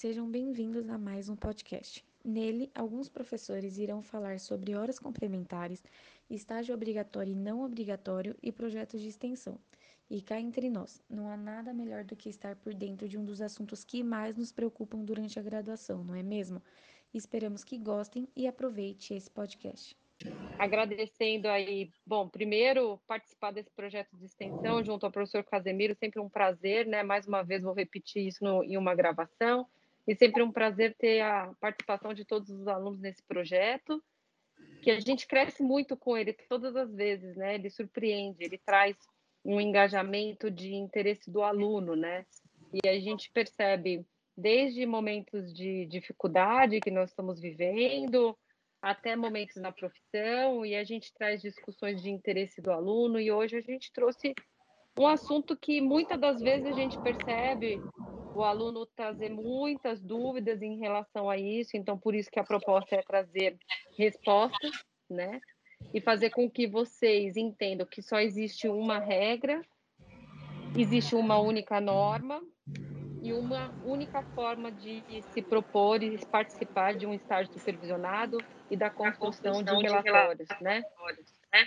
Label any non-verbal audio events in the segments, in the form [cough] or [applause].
Sejam bem-vindos a mais um podcast. Nele, alguns professores irão falar sobre horas complementares, estágio obrigatório e não obrigatório e projetos de extensão. E cá entre nós, não há nada melhor do que estar por dentro de um dos assuntos que mais nos preocupam durante a graduação, não é mesmo? Esperamos que gostem e aproveite esse podcast. Agradecendo aí, bom, primeiro participar desse projeto de extensão junto ao professor Casemiro, sempre um prazer, né? Mais uma vez vou repetir isso no, em uma gravação. E sempre um prazer ter a participação de todos os alunos nesse projeto, que a gente cresce muito com ele todas as vezes, né? Ele surpreende, ele traz um engajamento de interesse do aluno, né? E a gente percebe desde momentos de dificuldade que nós estamos vivendo, até momentos na profissão, e a gente traz discussões de interesse do aluno, e hoje a gente trouxe um assunto que muitas das vezes a gente percebe o aluno trazer muitas dúvidas em relação a isso, então por isso que a proposta é trazer respostas, né? E fazer com que vocês entendam que só existe uma regra, existe uma única norma e uma única forma de se propor e participar de um estágio supervisionado e da construção, de relatórios, né? né?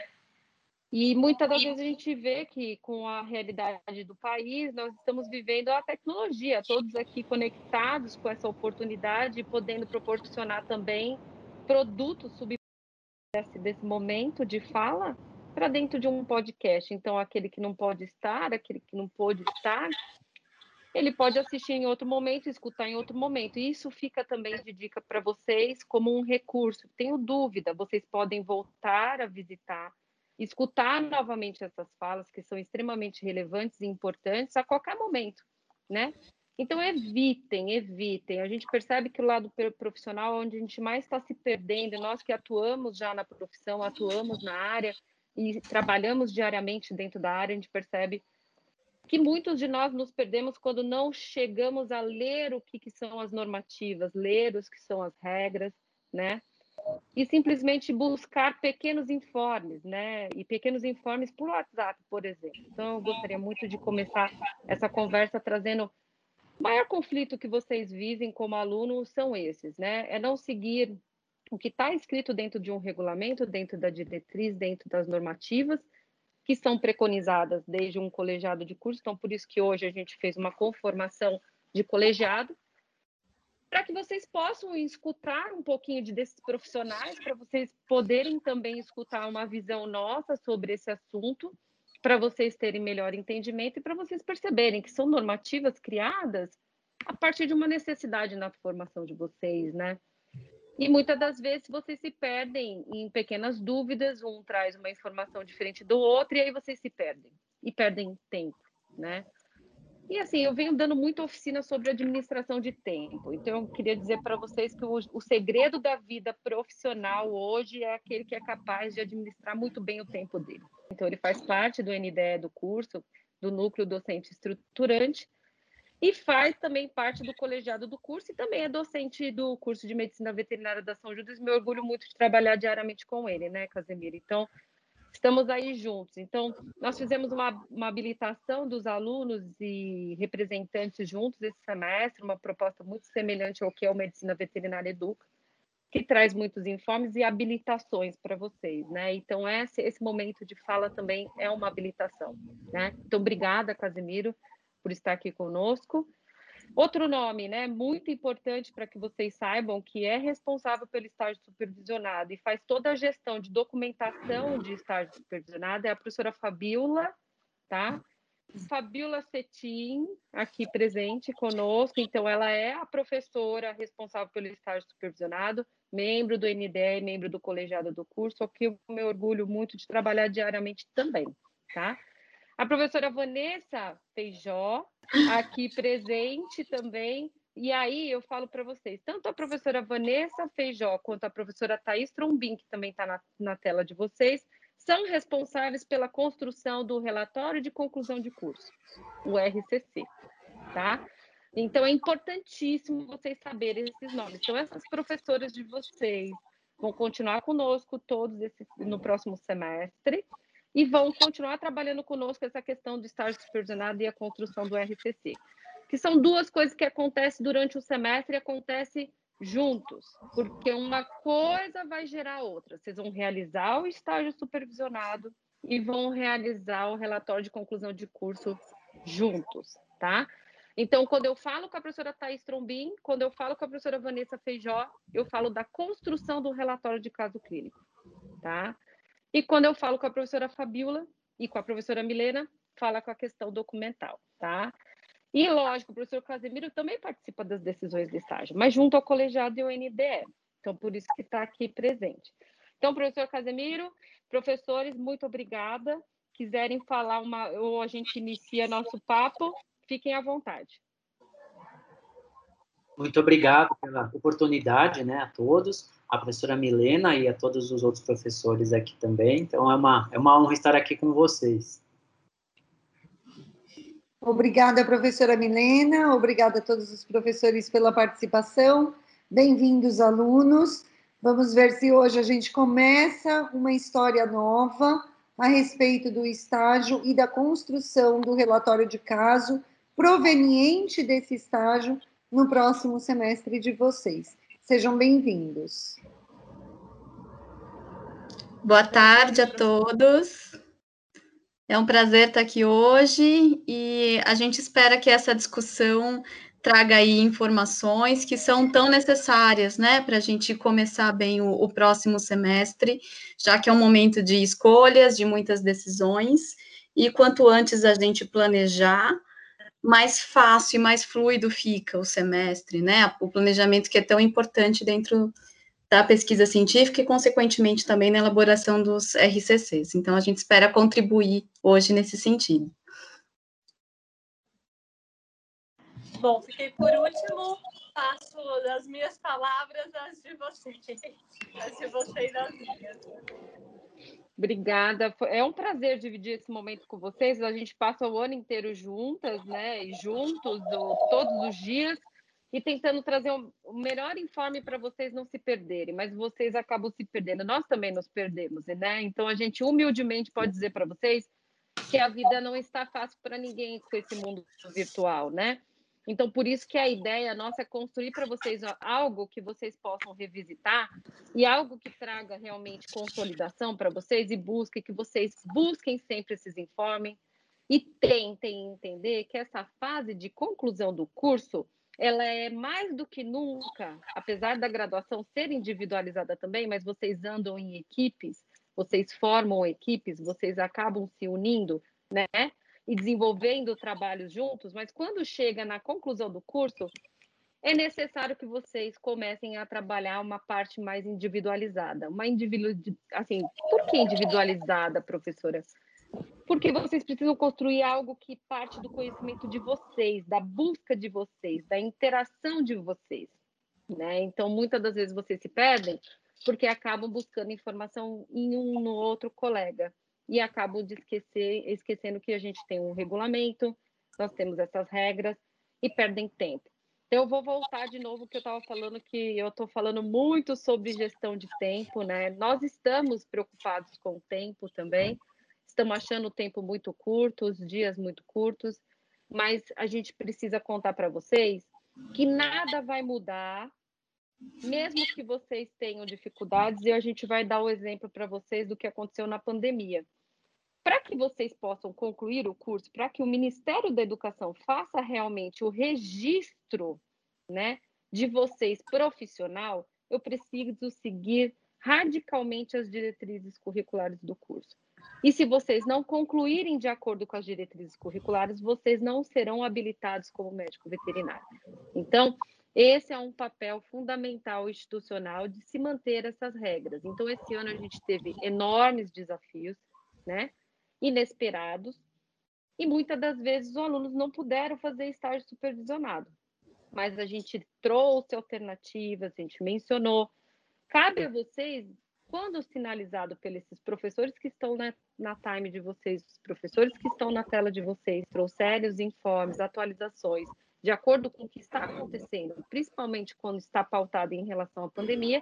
E muitas das vezes a gente vê que, com a realidade do país, nós estamos vivendo a tecnologia, todos aqui conectados com essa oportunidade, podendo proporcionar também produtos sub desse, desse momento de fala para dentro de um podcast. Então, aquele que não pode estar, aquele que não pôde estar, ele pode assistir em outro momento, escutar em outro momento. E isso fica também de dica para vocês como um recurso. Tenho dúvida, vocês podem voltar a visitar escutar novamente essas falas que são extremamente relevantes e importantes a qualquer momento, né? Então evitem, evitem. A gente percebe que o lado profissional, onde a gente mais está se perdendo, nós que atuamos já na profissão, atuamos na área e trabalhamos diariamente dentro da área, a gente percebe que muitos de nós nos perdemos quando não chegamos a ler o que, que são as normativas, ler os que são as regras, né? E simplesmente buscar pequenos informes, né? E pequenos informes por WhatsApp, por exemplo. Então, eu gostaria muito de começar essa conversa trazendo o maior conflito que vocês vivem como alunos são esses, né? É não seguir o que está escrito dentro de um regulamento, dentro da diretriz, dentro das normativas, que são preconizadas desde um colegiado de curso. Então, por isso que hoje a gente fez uma conformação de colegiado, para que vocês possam escutar um pouquinho de, desses profissionais, para vocês poderem também escutar uma visão nossa sobre esse assunto, para vocês terem melhor entendimento e para vocês perceberem que são normativas criadas a partir de uma necessidade na formação de vocês, né? E muitas das vezes vocês se perdem em pequenas dúvidas, um traz uma informação diferente do outro, e aí vocês se perdem, e perdem tempo, né? E assim, eu venho dando muita oficina sobre administração de tempo. Então, eu queria dizer para vocês que o, o, segredo da vida profissional hoje é aquele que é capaz de administrar muito bem o tempo dele. Então, ele faz parte do NDE do curso, do núcleo docente estruturante, e faz também parte do colegiado do curso e também é docente do curso de medicina veterinária da São Judas. Me orgulho muito de trabalhar diariamente com ele, né, Casemiro? Então, estamos aí juntos. Então, nós fizemos uma, uma, habilitação dos alunos e representantes juntos esse semestre, uma proposta muito semelhante ao que é o Medicina Veterinária Educa, que traz muitos informes e habilitações para vocês, né? Então, esse, esse momento de fala também é uma habilitação, né? Então, obrigada, Casimiro, por estar aqui conosco. Outro nome, né, muito importante para que vocês saibam, que é responsável pelo estágio supervisionado e faz toda a gestão de documentação de estágio supervisionado é a professora Fabiola, tá? Fabiola Cetim, aqui presente conosco, então ela é a professora responsável pelo estágio supervisionado, membro do NDE, membro do colegiado do curso, aqui eu me orgulho muito de trabalhar diariamente também, tá? A professora Vanessa Feijó, aqui presente também. E aí eu falo para vocês, tanto a professora Vanessa Feijó quanto a professora Thais Trombin, que também está na, na tela de vocês, são responsáveis pela construção do relatório de conclusão de curso, o RCC, tá? Então é importantíssimo vocês saberem esses nomes. Então essas professoras de vocês vão continuar conosco todos no próximo semestre e vão continuar trabalhando conosco essa questão do estágio supervisionado e a construção do RCC. que são duas coisas que acontecem durante o semestre e acontecem juntos, porque uma coisa vai gerar outra. Vocês vão realizar o estágio supervisionado e vão realizar o relatório de conclusão de curso juntos, tá? Então, quando eu falo com a professora Thais Trombin, quando eu falo com a professora Vanessa Feijó, eu falo da construção do relatório de caso clínico, tá? E quando eu falo com a professora Fabiola e com a professora Milena, fala com a questão documental, tá? E, lógico, o professor Casemiro também participa das decisões de estágio, mas junto ao colegiado e ao NDE. Então, por isso que está aqui presente. Então, professor Casemiro, professores, muito obrigada. Quiserem falar uma, ou a gente inicia nosso papo, fiquem à vontade. Muito obrigado pela oportunidade, né, a todos, a professora Milena e a todos os outros professores aqui também. Então, é uma, é uma honra estar aqui com vocês. Obrigada, professora Milena, obrigada a todos os professores pela participação. Bem-vindos, alunos. Vamos ver se hoje a gente começa uma história nova a respeito do estágio e da construção do relatório de caso proveniente desse estágio no próximo semestre de vocês. Sejam bem-vindos. Boa tarde a todos. É um prazer estar aqui hoje e a gente espera que essa discussão traga aí informações que são tão necessárias, né, para a gente começar bem o, o, próximo semestre, já que é um momento de escolhas, de muitas decisões, e quanto antes a gente planejar, mais fácil e mais fluido fica o semestre, né, o planejamento que é tão importante dentro da pesquisa científica e, consequentemente, também na elaboração dos RCCs. Então, a gente espera contribuir hoje nesse sentido. Bom, fiquei por último, passo das minhas palavras às de vocês, as de vocês as minhas. Obrigada, é um prazer dividir esse momento com vocês. A gente passa o ano inteiro juntas, né, e juntos, todos os dias, e tentando trazer o melhor informe para vocês não se perderem, mas vocês acabam se perdendo. Nós também nos perdemos, né? Então a gente humildemente pode dizer para vocês que a vida não está fácil para ninguém com esse mundo virtual, né? Então, por isso que a ideia nossa é construir para vocês algo que vocês possam revisitar e algo que traga realmente consolidação para vocês e busque que vocês busquem sempre esses informes e tentem entender que essa fase de conclusão do curso ela é mais do que nunca, apesar da graduação ser individualizada também, mas vocês andam em equipes, vocês formam equipes, vocês acabam se unindo, né? E desenvolvendo trabalhos juntos, mas quando chega na conclusão do curso, é necessário que vocês comecem a trabalhar uma parte mais individualizada. Uma individu... assim, por que individualizada, professora? porque vocês precisam construir algo que parte do conhecimento de vocês, da busca de vocês, da interação de vocês, né? Então, muitas das vezes vocês se perdem porque acabam buscando informação em um no outro colega e acabam de esquecer, esquecendo que a gente tem um regulamento, nós temos essas regras e perdem tempo. Então, eu vou voltar de novo que eu estava falando que eu estou falando muito sobre gestão de tempo, né? Nós estamos preocupados com o tempo também, estamos achando o tempo muito curto, os dias muito curtos, mas a gente precisa contar para vocês que nada vai mudar, mesmo que vocês tenham dificuldades, e a gente vai dar o exemplo para vocês do que aconteceu na pandemia. Para que vocês possam concluir o curso, para que o Ministério da Educação faça realmente o registro né, de vocês profissional, eu preciso seguir radicalmente as diretrizes curriculares do curso. E se vocês não concluírem de acordo com as diretrizes curriculares, vocês não serão habilitados como médico veterinário. Então, esse é um papel fundamental institucional de se manter essas regras. Então, esse ano a gente teve enormes desafios, né? Inesperados, e muitas das vezes os alunos não puderam fazer estágio supervisionado. Mas a gente trouxe alternativas, a gente mencionou. Cabe a vocês quando sinalizado pelos professores que estão na, na time de vocês, os professores que estão na tela de vocês, trouxerem os informes, atualizações, de acordo com o que está acontecendo, principalmente quando está pautado em relação à pandemia,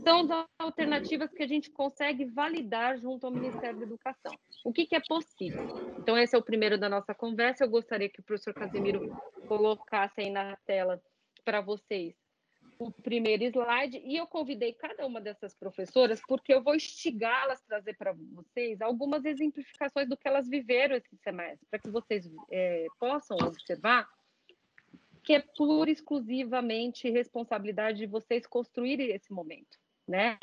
são as alternativas que a gente consegue validar junto ao Ministério da Educação. O que, que é possível? Então, esse é o primeiro da nossa conversa. Eu gostaria que o professor Casemiro colocasse aí na tela para vocês o primeiro slide e eu convidei cada uma dessas professoras porque eu vou instigá-las a trazer para vocês algumas exemplificações do que elas viveram esse semestre, para que vocês é, possam observar que é pura exclusivamente responsabilidade de vocês construírem esse momento, né?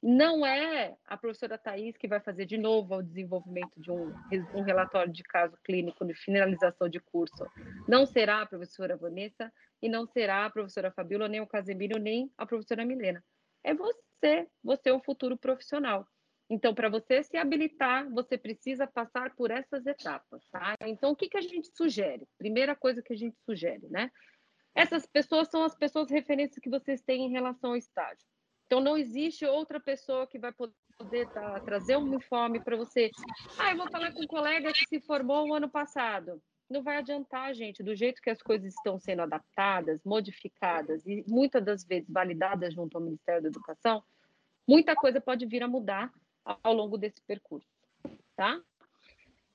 Não é a professora Thais que vai fazer de novo o desenvolvimento de um, um relatório de caso clínico de finalização de curso. Não será a professora Vanessa e não será a professora Fabíola, nem o Casemiro, nem a professora Milena. É você, você é o futuro profissional. Então, para você se habilitar, você precisa passar por essas etapas, tá? Então, o que, que a gente sugere? Primeira coisa que a gente sugere, né? Essas pessoas são as pessoas referências que vocês têm em relação ao estágio. Então, não existe outra pessoa que vai poder tá, trazer um uniforme para você. Ah, eu vou falar com um colega que se formou o ano passado. Não vai adiantar, gente, do jeito que as coisas estão sendo adaptadas, modificadas e muitas das vezes validadas junto ao Ministério da Educação, muita coisa pode vir a mudar ao longo desse percurso, tá?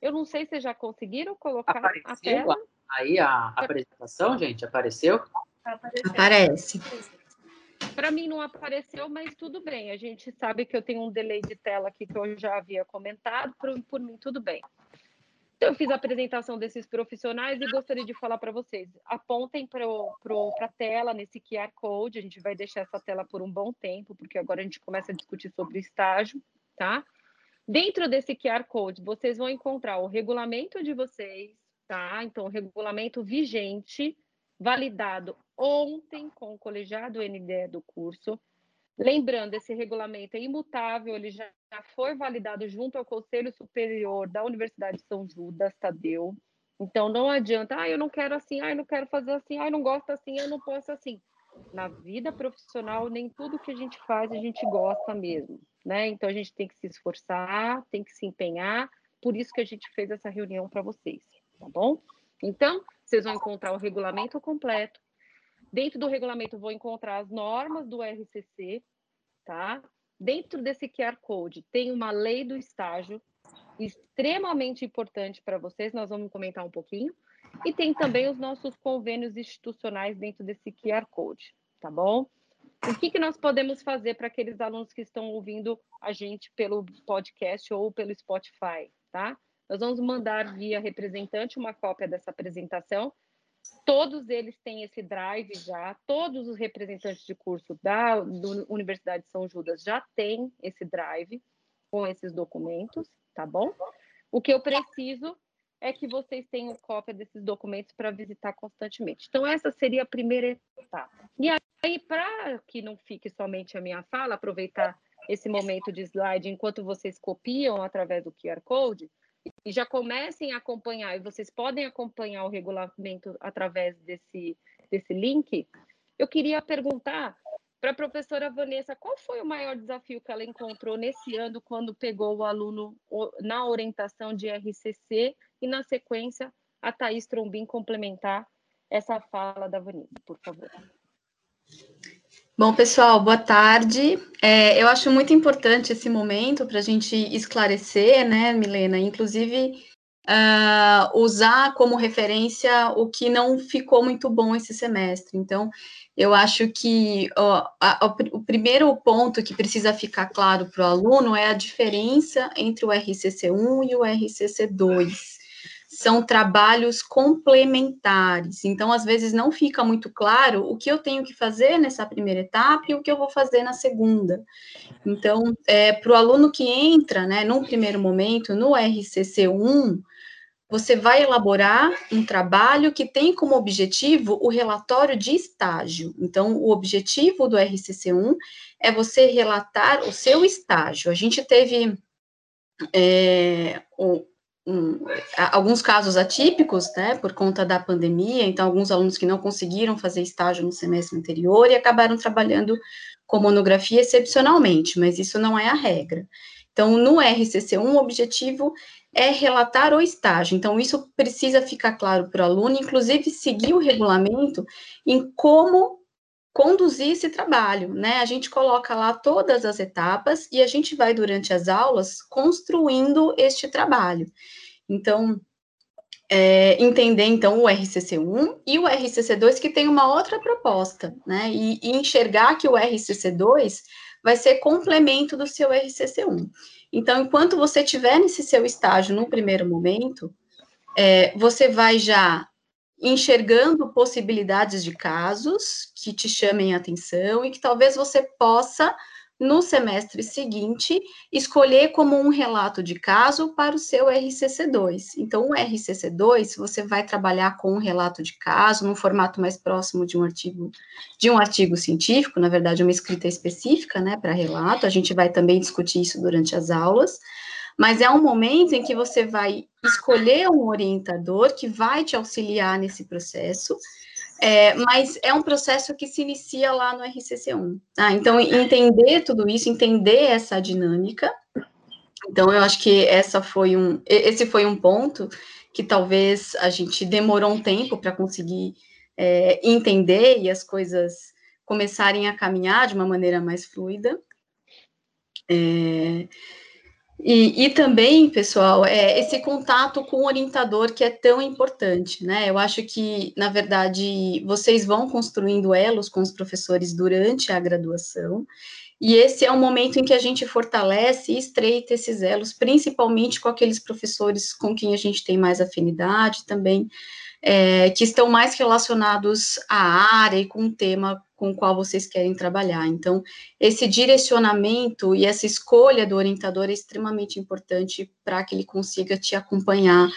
Eu não sei se já conseguiram colocar Apareceu a tela. Aí a apresentação, gente, apareceu? Aparece. Para mim não apareceu, mas tudo bem. A gente sabe que eu tenho um delay de tela aqui que eu já havia comentado, por, por mim tudo bem. Então, eu fiz a apresentação desses profissionais e gostaria de falar para vocês. Apontem para a tela nesse QR Code, a gente vai deixar essa tela por um bom tempo, porque agora a gente começa a discutir sobre o estágio, tá? Dentro desse QR Code, vocês vão encontrar o regulamento de vocês, tá? Então, o regulamento vigente, validado ontem com o colegiado NDE do curso. Lembrando, esse regulamento é imutável, ele já foi validado junto ao Conselho Superior da Universidade de São Judas, Tadeu. Então, não adianta, ah, eu não quero assim, ah, eu não quero fazer assim, ah, eu não gosto assim, eu não posso assim. Na vida profissional, nem tudo que a gente faz a gente gosta mesmo, né? Então, a gente tem que se esforçar, tem que se empenhar, por isso que a gente fez essa reunião para vocês, tá bom? Então, vocês vão encontrar o regulamento completo, Dentro do regulamento, vou encontrar as normas do RCC, tá? Dentro desse QR Code, tem uma lei do estágio, extremamente importante para vocês, nós vamos comentar um pouquinho. E tem também os nossos convênios institucionais dentro desse QR Code, tá bom? O que, que nós podemos fazer para aqueles alunos que estão ouvindo a gente pelo podcast ou pelo Spotify, tá? Nós vamos mandar via representante uma cópia dessa apresentação Todos eles têm esse drive já, todos os representantes de curso da Universidade de São Judas já têm esse drive com esses documentos, tá bom? O que eu preciso é que vocês tenham cópia desses documentos para visitar constantemente. Então, essa seria a primeira etapa. E aí, para que não fique somente a minha fala, aproveitar esse momento de slide enquanto vocês copiam através do QR Code, e já comecem a acompanhar, e vocês podem acompanhar o regulamento através desse, desse link, eu queria perguntar para a professora Vanessa qual foi o maior desafio que ela encontrou nesse ano quando pegou o aluno na orientação de RCC e, na sequência, a Thaís Trombin complementar essa fala da Vanessa, por favor. Bom, pessoal, boa tarde. É, eu acho muito importante esse momento para a gente esclarecer, né, Milena? Inclusive, uh, usar como referência o que não ficou muito bom esse semestre. Então, eu acho que ó, a, a, o primeiro ponto que precisa ficar claro para o aluno é a diferença entre o RCC1 e o RCC2 são trabalhos complementares. Então, às vezes, não fica muito claro o que eu tenho que fazer nessa primeira etapa e o que eu vou fazer na segunda. Então, é, para o aluno que entra, né, num primeiro momento, no RCC1, você vai elaborar um trabalho que tem como objetivo o relatório de estágio. Então, o objetivo do RCC1 é você relatar o seu estágio. A gente teve é, o, alguns casos atípicos, né, por conta da pandemia, então alguns alunos que não conseguiram fazer estágio no semestre anterior e acabaram trabalhando com monografia excepcionalmente, mas isso não é a regra. Então, no RCC1, o objetivo é relatar o estágio. Então, isso precisa ficar claro para o aluno, inclusive seguir o regulamento em como conduzir esse trabalho, né? A gente coloca lá todas as etapas e a gente vai, durante as aulas, construindo este trabalho. Então, é, entender, então, o RCC1 e o RCC2, que tem uma outra proposta, né? E, e enxergar que o RCC2 vai ser complemento do seu RCC1. Então, enquanto você estiver nesse seu estágio no primeiro momento, é, você vai já enxergando possibilidades de casos que te chamem a atenção e que talvez você possa, no semestre seguinte, escolher como um relato de caso para o seu RCC2. Então, o RCC2, você vai trabalhar com um relato de caso, num formato mais próximo de um artigo, de um artigo científico, na verdade, uma escrita específica, né, para relato, a gente vai também discutir isso durante as aulas, mas é um momento em que você vai escolher um orientador que vai te auxiliar nesse processo, é, mas é um processo que se inicia lá no RCC1. Tá? Então, entender tudo isso, entender essa dinâmica. Então, eu acho que essa foi um, esse foi um ponto que talvez a gente demorou um tempo para conseguir é, entender e as coisas começarem a caminhar de uma maneira mais fluida. É, e, e, também, pessoal, é esse contato com o orientador que é tão importante, né? Eu acho que, na verdade, vocês vão construindo elos com os professores durante a graduação, e esse é o momento em que a gente fortalece e estreita esses elos, principalmente com aqueles professores com quem a gente tem mais afinidade também, é, que estão mais relacionados à área e com o tema com o qual vocês querem trabalhar. Então, esse direcionamento e essa escolha do orientador é extremamente importante para que ele consiga te acompanhar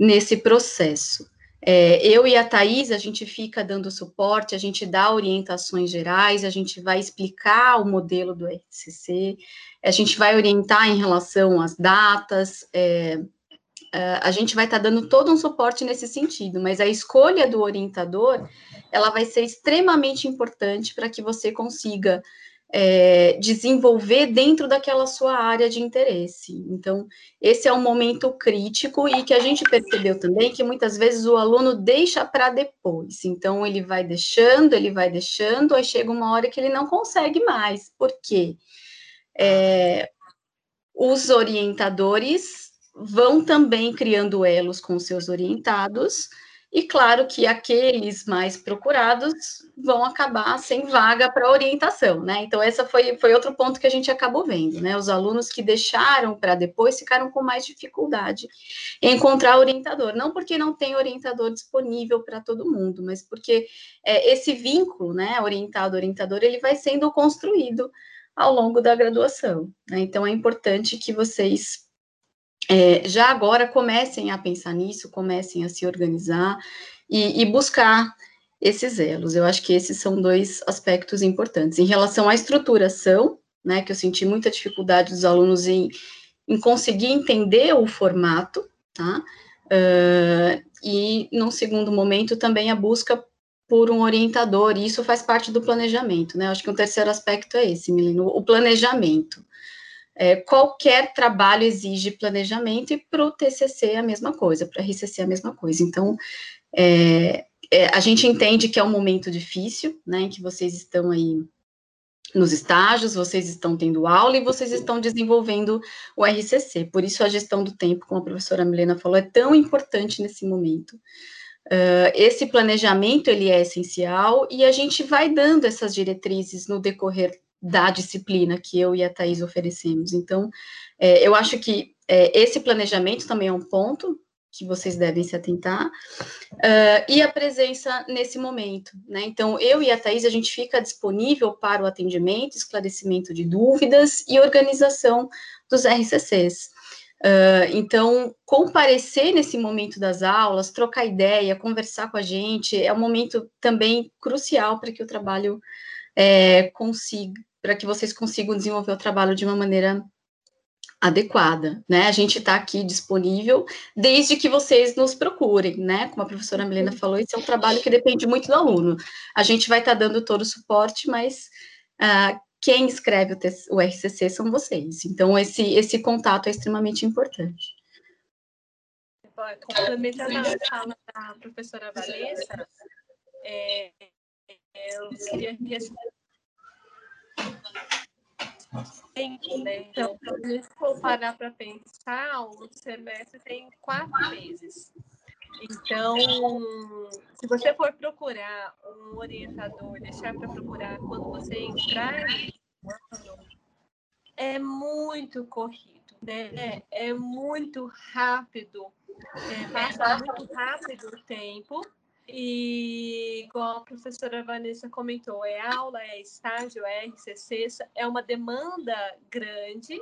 nesse processo. É, eu e a Thais, a gente fica dando suporte, a gente dá orientações gerais, a gente vai explicar o modelo do RCC, a gente vai orientar em relação às datas, é, é a gente vai estar tá dando todo um suporte nesse sentido, mas a escolha do orientador ela vai ser extremamente importante para que você consiga é, desenvolver dentro daquela sua área de interesse. Então, esse é um momento crítico e que a gente percebeu também que muitas vezes o aluno deixa para depois. Então, ele vai deixando, ele vai deixando, aí chega uma hora que ele não consegue mais. Por quê? É, os orientadores vão também criando elos com seus orientados e claro que aqueles mais procurados vão acabar sem vaga para orientação, né? Então, essa foi, foi outro ponto que a gente acabou vendo, né? Os alunos que deixaram para depois ficaram com mais dificuldade em encontrar orientador. Não porque não tem orientador disponível para todo mundo, mas porque é, esse vínculo, né, orientado-orientador, ele vai sendo construído ao longo da graduação. Né? Então, é importante que vocês é, já agora comecem a pensar nisso, comecem a se organizar e, e, buscar esses elos. Eu acho que esses são dois aspectos importantes. Em relação à estruturação, né, que eu senti muita dificuldade dos alunos em, em conseguir entender o formato, tá? Uh, e, num segundo momento, também a busca por um orientador, e isso faz parte do planejamento, né? Eu acho que um terceiro aspecto é esse, Milino, o planejamento. É, qualquer trabalho exige planejamento e para o TCC é a mesma coisa, para a RCC é a mesma coisa. Então, é, é, a gente entende que é um momento difícil, né, em que vocês estão aí nos estágios, vocês estão tendo aula e vocês estão desenvolvendo o RCC. Por isso, a gestão do tempo, como a professora Milena falou, é tão importante nesse momento. Uh, esse planejamento, ele é essencial e a gente vai dando essas diretrizes no decorrer da disciplina que eu e a Thais oferecemos. Então, é, eu acho que é, esse planejamento também é um ponto que vocês devem se atentar, uh, e a presença nesse momento, né? Então, eu e a Thais, a gente fica disponível para o atendimento, esclarecimento de dúvidas e organização dos RCCs. Uh, então, comparecer nesse momento das aulas, trocar ideia, conversar com a gente, é um momento também crucial para que o trabalho é, consiga, para que vocês consigam desenvolver o trabalho de uma maneira adequada, né? A gente está aqui disponível desde que vocês nos procurem, né? Como a professora Milena falou, esse é um trabalho que depende muito do aluno. A gente vai estar tá dando todo o suporte, mas uh, quem escreve o, o, RCC são vocês. Então, esse, esse contato é extremamente importante. Complementando a fala da professora Vanessa, é, eu queria né? Então, se a gente for parar para pensar, o semestre tem quatro meses. Então, se você for procurar um orientador, deixar para procurar quando você entrar é muito corrido, né? É muito rápido, é, passa muito rápido o tempo. E, igual a professora Vanessa comentou, é aula, é estágio, é RCC, é uma demanda grande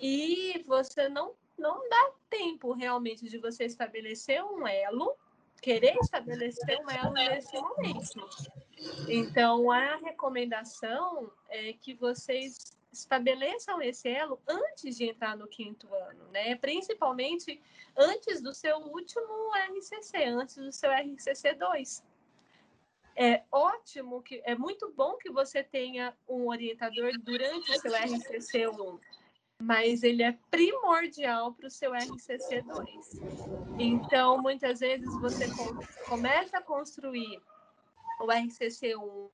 e você não, não dá tempo realmente de você estabelecer um elo, querer estabelecer um elo nesse momento. Então, a recomendação é que vocês estabeleçam esse elo antes de entrar no quinto ano, né? Principalmente antes do seu último RCC, antes do seu RCC 2. É ótimo que é muito bom que você tenha um orientador durante o seu RCC 1, mas ele é primordial para o seu RCC 2. Então, muitas vezes você começa a construir o RCC 1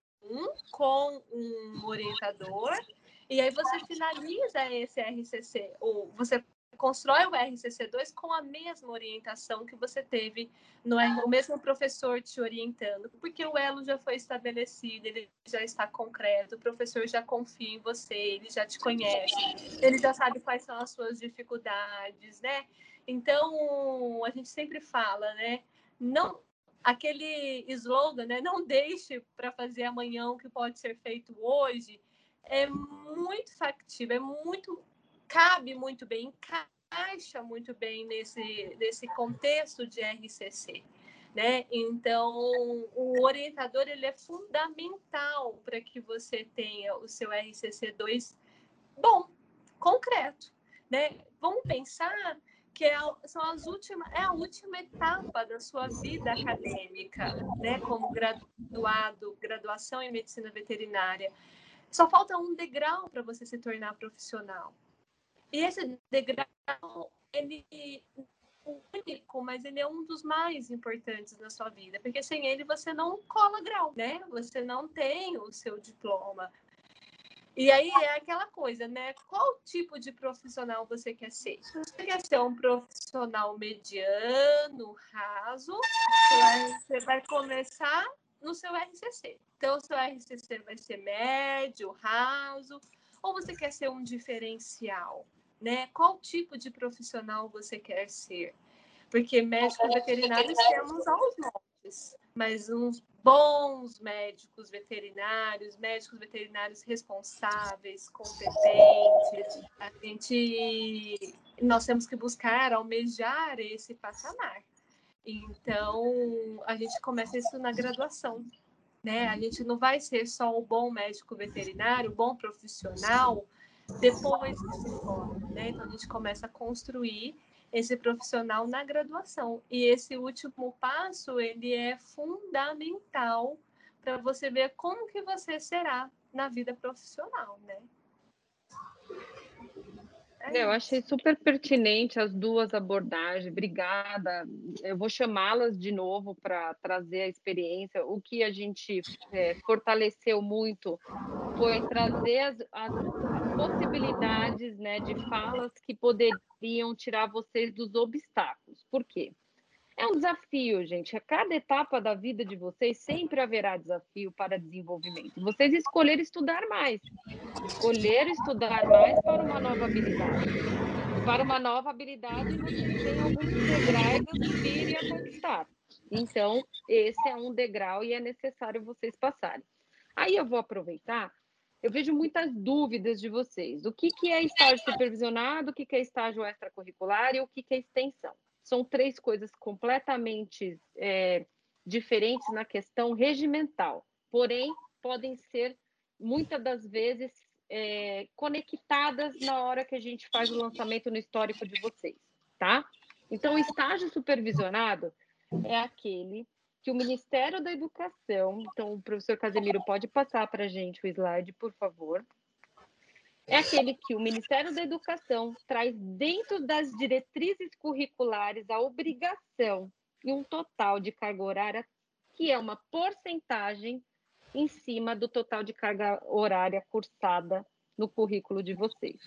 com um orientador e aí você finaliza esse RCC, ou você constrói o RCC2 com a mesma orientação que você teve, no, o mesmo professor te orientando, porque o elo já foi estabelecido, ele já está concreto, o professor já confia em você, ele já te conhece, ele já sabe quais são as suas dificuldades, né? Então, a gente sempre fala, né? Não, aquele slogan, né? Não deixe para fazer amanhã o que pode ser feito hoje é muito factível, é muito cabe muito bem, encaixa muito bem nesse, nesse contexto de RCC. Né? Então, o orientador ele é fundamental para que você tenha o seu RCC2 bom, concreto. Né? Vamos pensar que é, são as últimas, é a última etapa da sua vida acadêmica, né? como graduado, graduação em medicina veterinária. Só falta um degrau para você se tornar profissional. E esse degrau, ele é único, mas ele é um dos mais importantes na sua vida, porque sem ele você não cola grau, né? Você não tem o seu diploma. E aí é aquela coisa, né? Qual tipo de profissional você quer ser? Você quer ser um profissional mediano, raso, você vai começar no seu RCC. Então, o seu RCC vai ser médio, raso, ou você quer ser um diferencial? Né? Qual tipo de profissional você quer ser? Porque médicos veterinários temos aos montes, mas uns bons médicos veterinários, médicos veterinários responsáveis, competentes, a gente nós temos que buscar almejar esse patamar. Então, a gente começa isso na graduação. Né? A gente não vai ser só o bom médico veterinário, o bom profissional, depois que se forma. Né? Então, a gente começa a construir esse profissional na graduação. E esse último passo, ele é fundamental para você ver como que você será na vida profissional, né? É eu achei super pertinente as duas abordagens. Obrigada. Eu vou chamá-las de novo para trazer a experiência. O que a gente é, fortaleceu muito foi trazer as, as, as, possibilidades né, de falas que poderiam tirar vocês dos obstáculos. Por quê? É um desafio, gente. A cada etapa da vida de vocês sempre haverá desafio para desenvolvimento. Vocês escolheram estudar mais, escolher estudar mais para uma nova habilidade. Para uma nova habilidade, vocês têm alguns degraus a subir e a conquistar. Então, esse é um degrau e é necessário vocês passarem. Aí eu vou aproveitar. Eu vejo muitas dúvidas de vocês. O que, que é estágio supervisionado, o que, que é estágio extracurricular e o que, que é extensão são três coisas completamente é, diferentes na questão regimental, porém podem ser muitas das vezes é, conectadas na hora que a gente faz o lançamento no histórico de vocês, tá? Então, o estágio supervisionado é aquele que o Ministério da Educação, então o professor Casemiro pode passar para a gente o slide, por favor é aquele que o Ministério da Educação traz dentro das diretrizes curriculares a obrigação e um total de carga horária que é uma porcentagem em cima do total de carga horária cursada no currículo de vocês.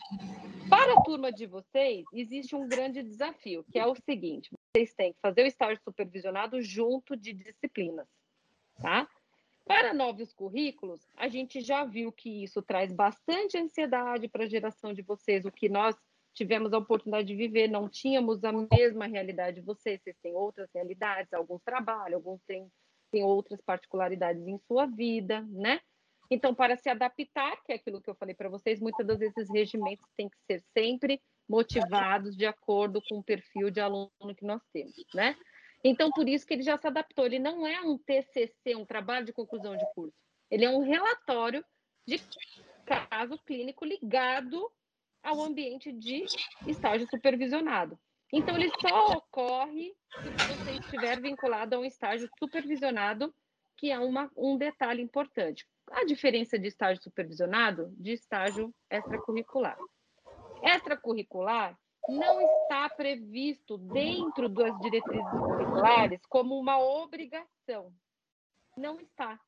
Para a turma de vocês, existe um grande desafio, que é o seguinte: vocês têm que fazer o estágio supervisionado junto de disciplinas, tá? Para novos currículos, a gente já viu que isso traz bastante ansiedade para a geração de vocês, o que nós tivemos a oportunidade de viver, não tínhamos a mesma realidade de vocês, vocês têm outras realidades, alguns trabalham, alguns têm, têm outras particularidades em sua vida, né? Então, para se adaptar, que é aquilo que eu falei para vocês, muitas das vezes esses regimentos têm que ser sempre motivados de acordo com o perfil de aluno que nós temos, né? Então, por isso que ele já se adaptou. Ele não é um TCC, um trabalho de conclusão de curso. Ele é um relatório de caso clínico ligado ao ambiente de estágio supervisionado. Então, ele só ocorre se você estiver vinculado a um estágio supervisionado, que é uma, um detalhe importante. A diferença de estágio supervisionado de estágio extracurricular. Extracurricular não está previsto dentro das diretrizes curriculares como uma obrigação. Não está.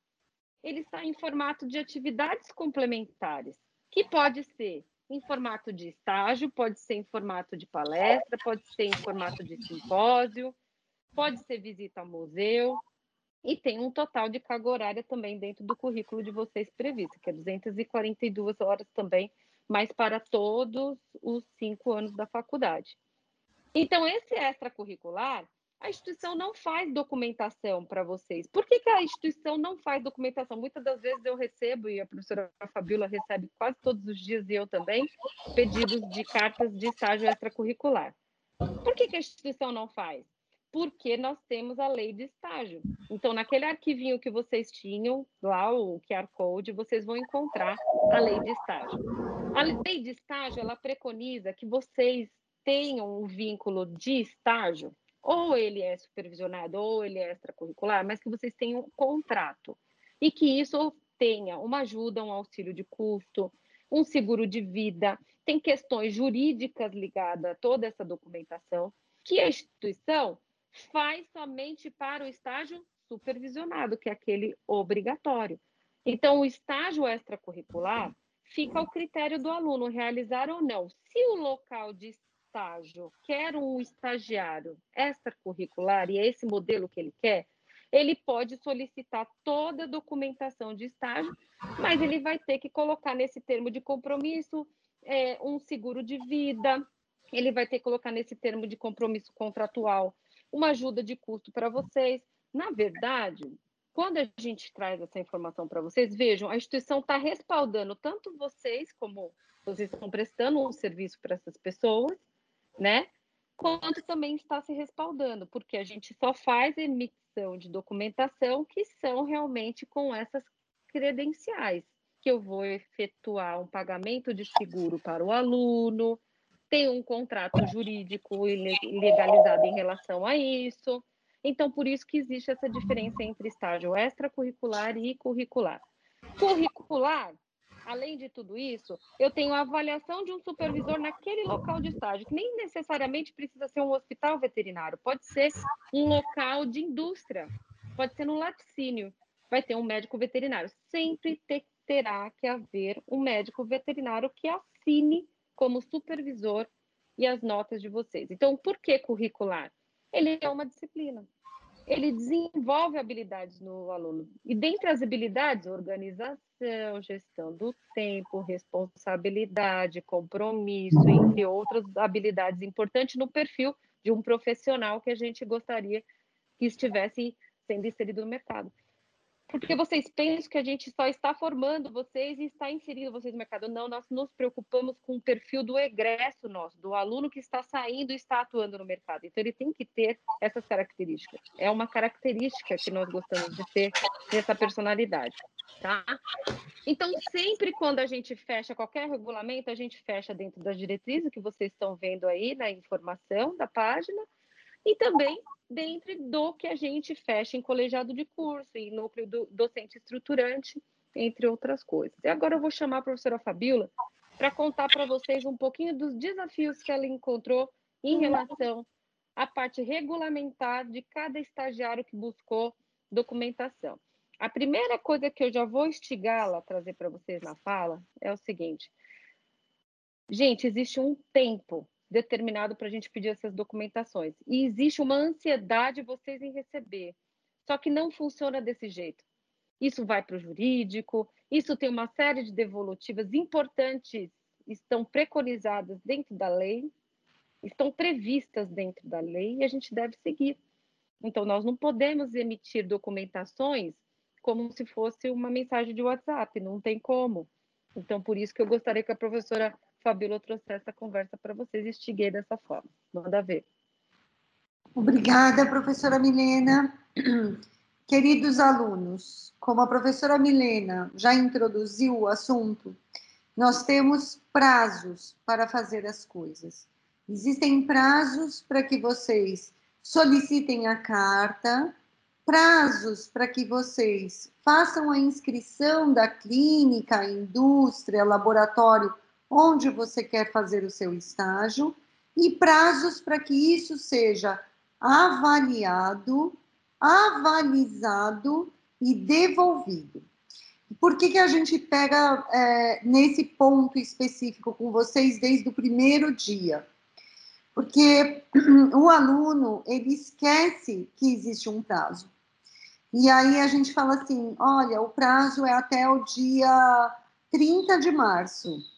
Ele está em formato de atividades complementares, que pode ser em formato de estágio, pode ser em formato de palestra, pode ser em formato de simpósio, pode ser visita ao museu, e tem um total de carga horária também dentro do currículo de vocês previsto, que é 242 horas também, mas para todos os cinco anos da faculdade. Então, esse extracurricular, a instituição não faz documentação para vocês. Por que, que a instituição não faz documentação? Muitas das vezes eu recebo, e a professora Fabiola recebe quase todos os dias, e eu também, pedidos de cartas de estágio extracurricular. Por que, que a instituição não faz? Porque nós temos a lei de estágio. Então, naquele arquivinho que vocês tinham, lá o QR Code, vocês vão encontrar a lei de estágio. A lei de estágio, ela preconiza que vocês tenham um vínculo de estágio ou ele é supervisionado ou ele é extracurricular, mas que vocês tenham um contrato e que isso tenha uma ajuda, um auxílio de custo, um seguro de vida, tem questões jurídicas ligadas a toda essa documentação que a instituição faz somente para o estágio supervisionado, que é aquele obrigatório. Então, o estágio extracurricular fica ao critério do aluno realizar ou não. Se o local de estágio quer um estagiário extracurricular e é esse modelo que ele quer, ele pode solicitar toda a documentação de estágio, mas ele vai ter que colocar nesse termo de compromisso é, um seguro de vida, ele vai ter que colocar nesse termo de compromisso contratual uma ajuda de custo para vocês. Na verdade, quando a gente traz essa informação para vocês, vejam, a instituição está respaldando tanto vocês, como vocês estão prestando um serviço para essas pessoas, né? Quanto também está se respaldando, porque a gente só faz emissão de documentação que são realmente com essas credenciais, que eu vou efetuar um pagamento de seguro para o aluno, tem um contrato jurídico legalizado em relação a isso. Então, por isso que existe essa diferença entre estágio extracurricular e curricular. Curricular além de tudo isso, eu tenho a avaliação de um supervisor naquele local de estágio, que nem necessariamente precisa ser um hospital veterinário, pode ser um local de indústria, pode ser no laticínio, vai ter um médico veterinário. Sempre ter, terá que haver um médico veterinário que assine como supervisor e as notas de vocês. Então, por que curricular? Ele é uma disciplina ele desenvolve habilidades no aluno. E dentre as habilidades, organização, gestão do tempo, responsabilidade, compromisso, entre outras habilidades importantes no perfil de um profissional que a gente gostaria que estivesse sendo inserido no mercado porque vocês pensam que a gente só está formando vocês e está inserindo vocês no mercado. Não, nós nos preocupamos com o perfil do egresso nosso, do aluno que está saindo e está atuando no mercado. Então, ele tem que ter essas características. É uma característica que nós gostamos de ter nessa personalidade, tá? Então, sempre quando a gente fecha qualquer regulamento, a gente fecha dentro das diretrizes que vocês estão vendo aí na informação da página, e também dentro do que a gente fecha em colegiado de curso e núcleo do docente estruturante, entre outras coisas. E agora eu vou chamar a professora Fabiola para contar para vocês um pouquinho dos desafios que ela encontrou em relação à parte regulamentar de cada estagiário que buscou documentação. A primeira coisa que eu já vou instigá-la trazer para vocês na fala é o seguinte: gente, existe um tempo determinado para a gente pedir essas documentações e existe uma ansiedade vocês em receber. Só que não funciona desse jeito. Isso vai para o jurídico, isso tem uma série de devolutivas importantes, estão preconizadas dentro da lei, estão previstas dentro da lei e a gente deve seguir. Então, nós não podemos emitir documentações como se fosse uma mensagem de WhatsApp, não tem como. Então, por isso que eu gostaria que a professora Fabíola trouxesse essa conversa para vocês e estiguei dessa forma. Manda ver. Obrigada, professora Milena. Queridos alunos, como a professora Milena já introduziu o assunto, nós temos prazos para fazer as coisas. Existem prazos para que vocês solicitem a carta, prazos para que vocês façam a inscrição da clínica, indústria, laboratório, onde você quer fazer o seu estágio, e prazos para que isso seja avaliado, avalizado e devolvido. Por que, que a gente pega é, nesse ponto específico com vocês desde o primeiro dia? Porque [clears throat] o aluno, ele esquece que existe um prazo. E aí a gente fala assim, olha, o prazo é até o dia 30 de março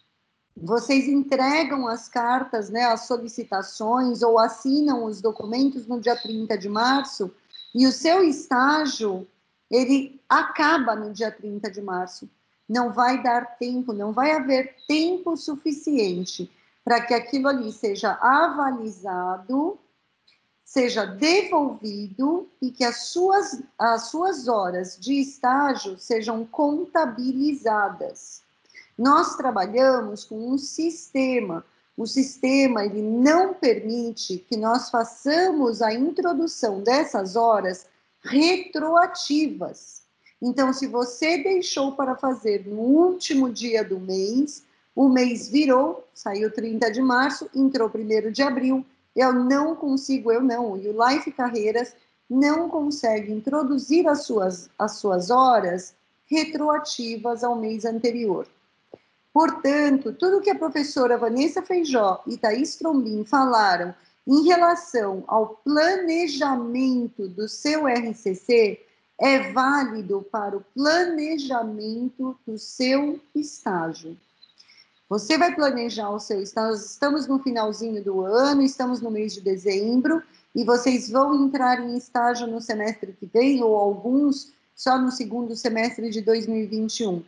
vocês entregam as cartas, né, as solicitações ou assinam os documentos no dia 30 de março e o seu estágio ele acaba no dia 30 de março. Não vai dar tempo, não vai haver tempo suficiente para que aquilo ali seja avalizado, seja devolvido e que as suas, as suas horas de estágio sejam contabilizadas. Nós trabalhamos com um sistema. O sistema ele não permite que nós façamos a introdução dessas horas retroativas. Então, se você deixou para fazer no último dia do mês, o mês virou, saiu 30 de março, entrou 1 de abril, eu não consigo, eu não, e o Life Carreiras não consegue introduzir as suas, as suas horas retroativas ao mês anterior. Portanto, tudo que a professora Vanessa Feijó e Thaís Trombin falaram em relação ao planejamento do seu RCC é válido para o planejamento do seu estágio. Você vai planejar o seu estágio, estamos no finalzinho do ano, estamos no mês de dezembro, e vocês vão entrar em estágio no semestre que vem, ou alguns só no segundo semestre de 2021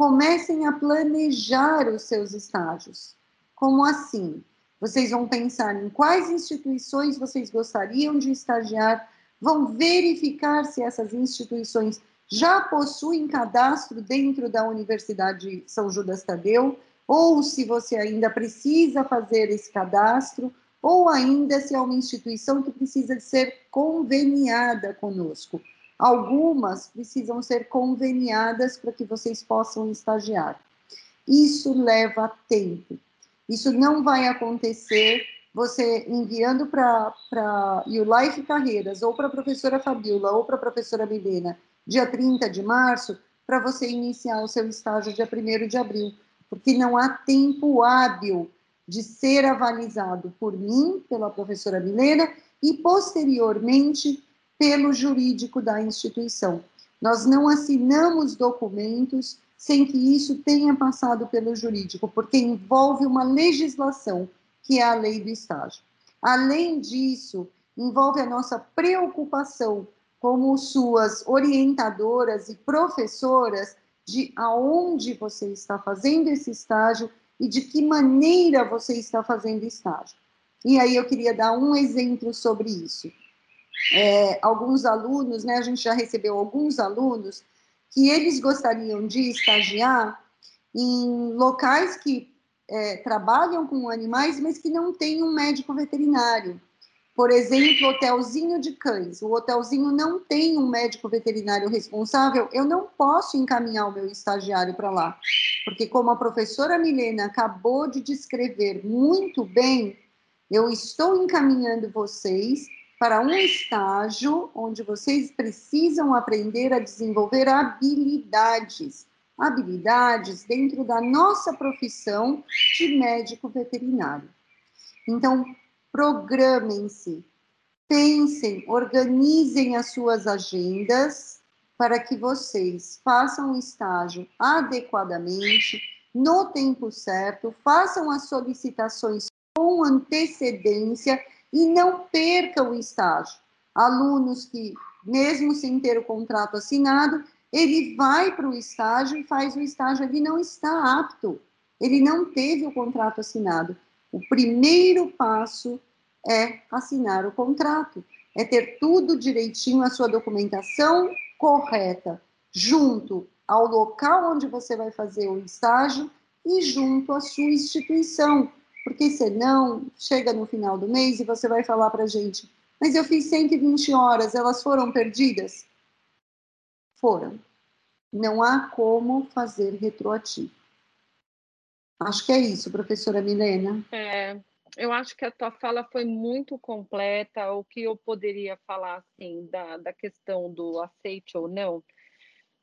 comecem a planejar os seus estágios. Como assim? Vocês vão pensar em quais instituições vocês gostariam de estagiar, vão verificar se essas instituições já possuem cadastro dentro da Universidade São Judas Tadeu, ou se você ainda precisa fazer esse cadastro, ou ainda se é uma instituição que precisa ser conveniada conosco. Algumas precisam ser conveniadas para que vocês possam estagiar. Isso leva tempo. Isso não vai acontecer você enviando para o Life Carreiras, ou para a professora Fabiola, ou para a professora Milena, dia 30 de março, para você iniciar o seu estágio dia 1 de abril, porque não há tempo hábil de ser avalizado por mim, pela professora Milena, e posteriormente pelo jurídico da instituição. Nós não assinamos documentos sem que isso tenha passado pelo jurídico, porque envolve uma legislação, que é a lei do estágio. Além disso, envolve a nossa preocupação como suas orientadoras e professoras de aonde você está fazendo esse estágio e de que maneira você está fazendo estágio. E aí eu queria dar um exemplo sobre isso é, alguns alunos, né, a gente já recebeu alguns alunos que eles gostariam de estagiar em locais que é, trabalham com animais, mas que não têm um médico veterinário. Por exemplo, hotelzinho de cães. O hotelzinho não tem um médico veterinário responsável, eu não posso encaminhar o meu estagiário para lá. Porque, como a professora Milena acabou de descrever muito bem, eu estou encaminhando vocês para um estágio onde vocês precisam aprender a desenvolver habilidades, habilidades dentro da nossa profissão de médico veterinário. Então, programem-se, pensem, organizem as suas agendas para que vocês façam o estágio adequadamente, no tempo certo, façam as solicitações com antecedência e não percam o estágio. Alunos que, mesmo sem ter o contrato assinado, ele vai para o estágio e faz o estágio, ele não está apto, ele não teve o contrato assinado. O primeiro passo é assinar o contrato, é ter tudo direitinho, a sua documentação correta, junto ao local onde você vai fazer o estágio e junto à sua instituição, porque senão chega no final do mês e você vai falar para a gente, mas eu fiz 120 horas, elas foram perdidas? Foram. Não há como fazer retroativo. Acho que é isso, professora Milena. É, eu acho que a tua fala foi muito completa. O que eu poderia falar assim da, da questão do aceite ou não?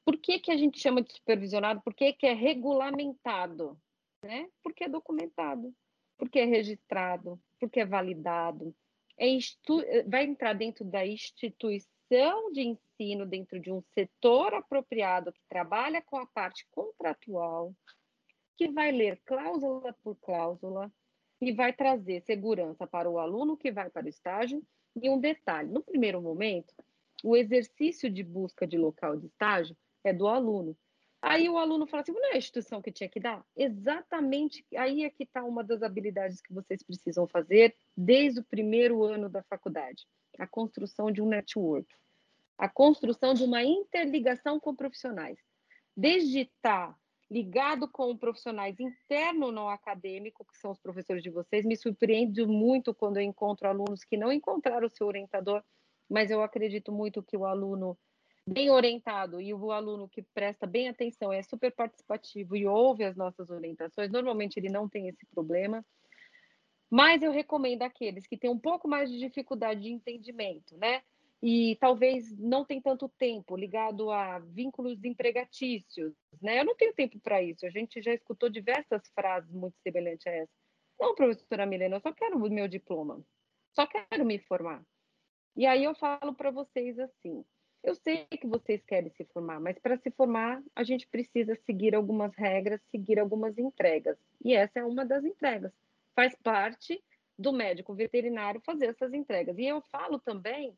Por que, que a gente chama de supervisionado? Por que, que é regulamentado? Né? Porque é documentado, porque é registrado, porque é validado. É. Vai entrar dentro da instituição de ensino, dentro de um setor apropriado que trabalha com a parte contratual, que vai ler cláusula por cláusula, e vai trazer segurança para o aluno que vai para o estágio. E um detalhe: no primeiro momento, o exercício de busca de local de estágio é do aluno. Aí o aluno fala assim: não é a instituição que tinha que dar? Exatamente aí é que está uma das habilidades que vocês precisam fazer desde o primeiro ano da faculdade: a construção de um network, a construção de uma interligação com profissionais. Desde estar tá ligado com profissionais interno não acadêmico, que são os professores de vocês. Me surpreende muito quando eu encontro alunos que não encontraram o seu orientador, mas eu acredito muito que o aluno bem orientado e o aluno que presta bem atenção, é super participativo e ouve as nossas orientações, normalmente ele não tem esse problema. Mas eu recomendo aqueles que têm um pouco mais de dificuldade de entendimento, né? e talvez não tem tanto tempo ligado a vínculos empregatícios, né? Eu não tenho tempo para isso. A gente já escutou diversas frases muito semelhantes a essa. Não, professora Milena, eu só quero o meu diploma. Só quero me formar. E aí eu falo para vocês assim: eu sei que vocês querem se formar, mas para se formar, a gente precisa seguir algumas regras, seguir algumas entregas. E essa é uma das entregas. Faz parte do médico veterinário fazer essas entregas. E eu falo também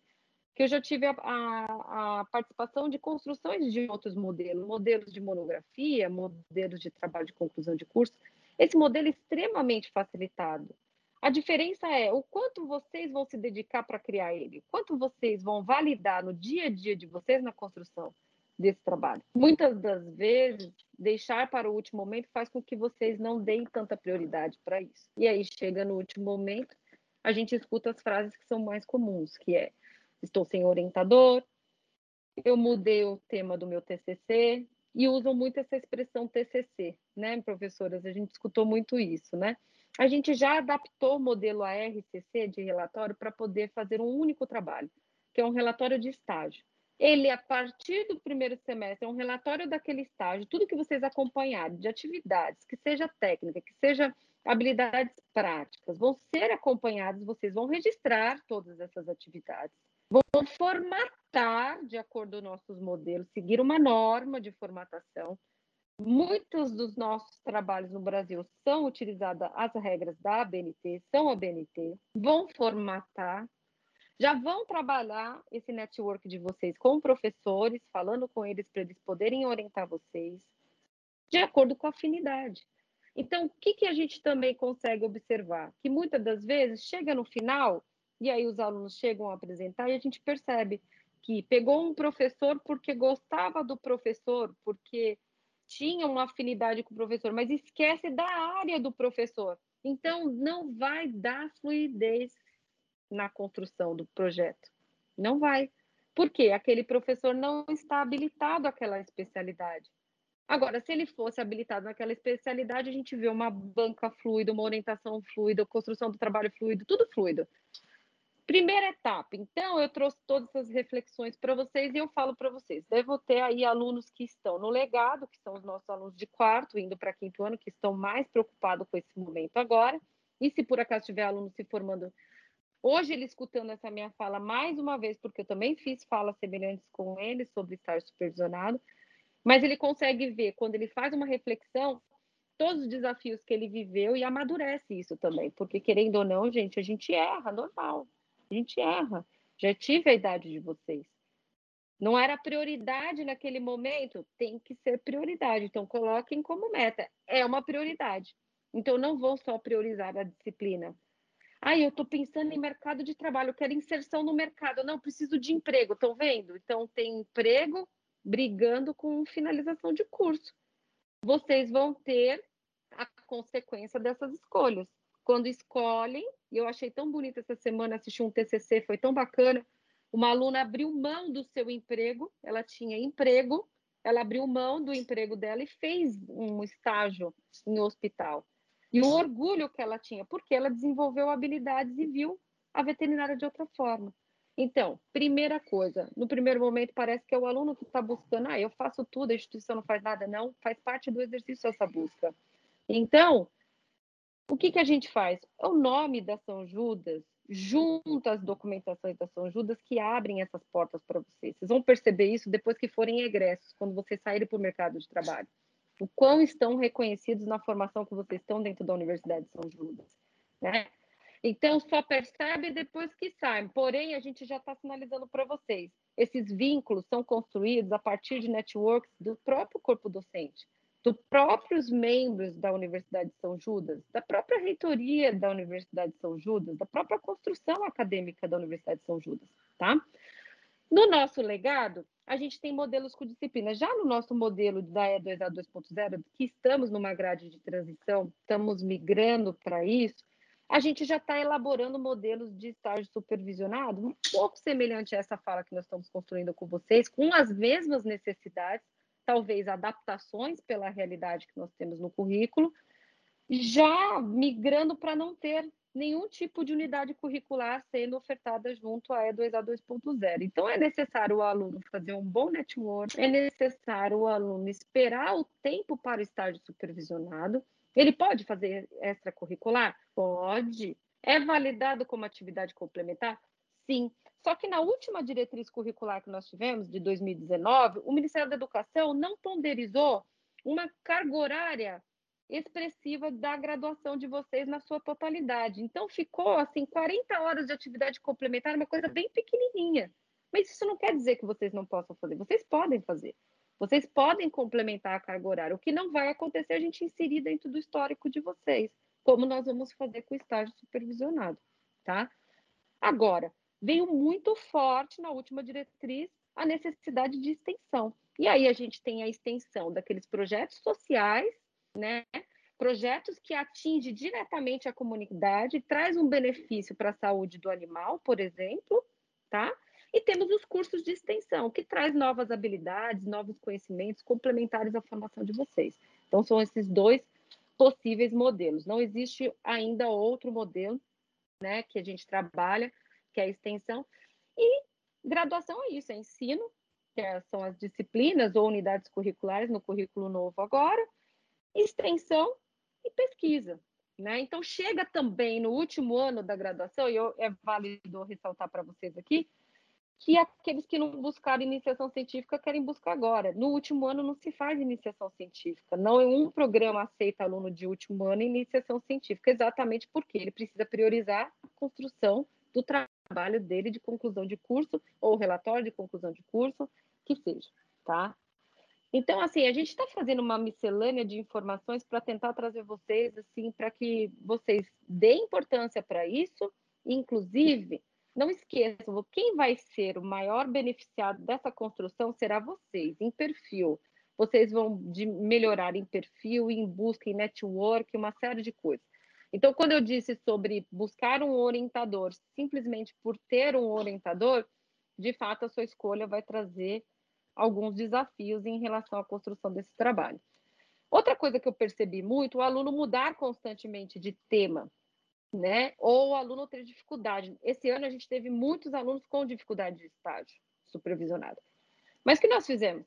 que eu já tive a, a, a, participação de construções de outros modelos, modelos de monografia, modelos de trabalho de conclusão de curso. Esse modelo é extremamente facilitado. A diferença é o quanto vocês vão se dedicar para criar ele, quanto vocês vão validar no dia a dia de vocês na construção desse trabalho. Muitas das vezes, deixar para o último momento faz com que vocês não deem tanta prioridade para isso. E aí chega no último momento, a gente escuta as frases que são mais comuns, que é estou sem orientador, eu mudei o tema do meu TCC e usam muito essa expressão TCC, né, professoras? A gente escutou muito isso, né? A gente já adaptou o modelo ARCC de relatório para poder fazer um único trabalho, que é um relatório de estágio. Ele, a partir do primeiro semestre, é um relatório daquele estágio, tudo que vocês acompanharem de atividades, que seja técnica, que seja habilidades práticas, vão ser acompanhados, vocês vão registrar todas essas atividades vão formatar de acordo com nossos modelos, seguir uma norma de formatação. Muitos dos nossos trabalhos no Brasil são utilizadas as regras da ABNT, são ABNT, vão formatar, já vão trabalhar esse network de vocês com professores, falando com eles para eles poderem orientar vocês, de acordo com a afinidade. Então, o que, que a gente também consegue observar? Que muitas das vezes chega no final, e aí os alunos chegam a apresentar e a gente percebe que pegou um professor porque gostava do professor, porque tinha uma afinidade com o professor, mas esquece da área do professor. Então, não vai dar fluidez na construção do projeto. Não vai. Por quê? Aquele professor não está habilitado àquela especialidade. Agora, se ele fosse habilitado naquela especialidade, a gente vê uma banca fluida, uma orientação fluida, construção do trabalho fluido, tudo fluido Primeira etapa, então, eu trouxe todas essas reflexões para vocês e eu falo para vocês. Devo ter aí alunos que estão no legado, que são os nossos alunos de quarto, indo para quinto ano, que estão mais preocupados com esse momento agora. E se por acaso tiver aluno se formando hoje, ele escutando essa minha fala mais uma vez, porque eu também fiz falas semelhantes com ele sobre estar supervisionado, mas ele consegue ver, quando ele faz uma reflexão, todos os desafios que ele viveu e amadurece isso também, porque querendo ou não, gente, a gente erra, normal. A gente erra. Já tive a idade de vocês. Não era prioridade naquele momento, tem que ser prioridade. Então, coloquem como meta. É uma prioridade. Então, não vão só priorizar a disciplina. Ah, eu estou pensando em mercado de trabalho, eu quero inserção no mercado. Não, preciso de emprego, estão vendo? Então, tem emprego brigando com finalização de curso. Vocês vão ter a consequência dessas escolhas quando escolhem, e eu achei tão bonito essa semana assistir um TCC, foi tão bacana. Uma aluna abriu mão do seu emprego, ela tinha emprego, ela abriu mão do emprego dela e fez um estágio no hospital. E o orgulho que ela tinha, porque ela desenvolveu habilidades e viu a veterinária de outra forma. Então, primeira coisa, no primeiro momento parece que é o aluno que está buscando, ah, eu faço tudo, a instituição não faz nada, não, faz parte do exercício essa busca. Então, o que, que a gente faz? É o nome da São Judas, junto às documentações da São Judas, que abrem essas portas para vocês. Vocês vão perceber isso depois que forem egressos, quando vocês saírem para o mercado de trabalho. O quão estão reconhecidos na formação que vocês estão dentro da Universidade de São Judas. Né? Então, só percebe depois que saem. Porém, a gente já está sinalizando para vocês. Esses vínculos são construídos a partir de networks do próprio corpo docente dos próprios membros da Universidade de São Judas, da própria reitoria da Universidade de São Judas, da própria construção acadêmica da Universidade de São Judas, tá? No nosso legado, a gente tem modelos com disciplina. Já no nosso modelo da E2A 2.0, que estamos numa grade de transição, estamos migrando para isso, a gente já está elaborando modelos de estágio supervisionado, um pouco semelhante a essa fala que nós estamos construindo com vocês, com as mesmas necessidades, talvez adaptações pela realidade que nós temos no currículo, já migrando para não ter nenhum tipo de unidade curricular sendo ofertada junto à E2A 2.0. Então, é necessário o aluno fazer um bom network, é necessário o aluno esperar o tempo para o estágio supervisionado. Ele pode fazer extracurricular? Pode. É validado como atividade complementar? Sim. Só que na última diretriz curricular que nós tivemos, de 2019, o Ministério da Educação não ponderizou uma carga horária expressiva da graduação de vocês na sua totalidade. Então ficou assim 40 horas de atividade complementar, uma coisa bem pequenininha. Mas isso não quer dizer que vocês não possam fazer. Vocês podem fazer. Vocês podem complementar a carga horária. O que não vai acontecer é a gente inserir dentro do histórico de vocês, como nós vamos fazer com o estágio supervisionado, tá? Agora, veio muito forte na última diretriz a necessidade de extensão. E aí a gente tem a extensão daqueles projetos sociais, né? Projetos que atingem diretamente a comunidade, traz um benefício para a saúde do animal, por exemplo, tá? E temos os cursos de extensão, que traz novas habilidades, novos conhecimentos complementares à formação de vocês. Então, são esses dois possíveis modelos. Não existe ainda outro modelo né, que a gente trabalha que é a extensão, e graduação é isso, é ensino, que é, são as disciplinas ou unidades curriculares no currículo novo agora, extensão e pesquisa. Né? Então, chega também no último ano da graduação, e eu, é válido ressaltar para vocês aqui, que aqueles que não buscaram iniciação científica querem buscar agora. No último ano não se faz iniciação científica. Não é um programa aceita aluno de último ano iniciação científica, exatamente porque ele precisa priorizar a construção do trabalho trabalho dele de conclusão de curso ou relatório de conclusão de curso, que seja, tá? Então, assim, a gente está fazendo uma miscelânea de informações para tentar trazer vocês, assim, para que vocês deem importância para isso, inclusive, não esqueçam, quem vai ser o maior beneficiado dessa construção será vocês, em perfil. Vocês vão melhorar em perfil, em busca, em network, uma série de coisas. Então, quando eu disse sobre buscar um orientador simplesmente por ter um orientador, de fato a sua escolha vai trazer alguns desafios em relação à construção desse trabalho. Outra coisa que eu percebi muito, o aluno mudar constantemente de tema. né? Ou o aluno ter dificuldade. Esse ano a gente teve muitos alunos com dificuldade de estágio supervisionado. Mas o que nós fizemos?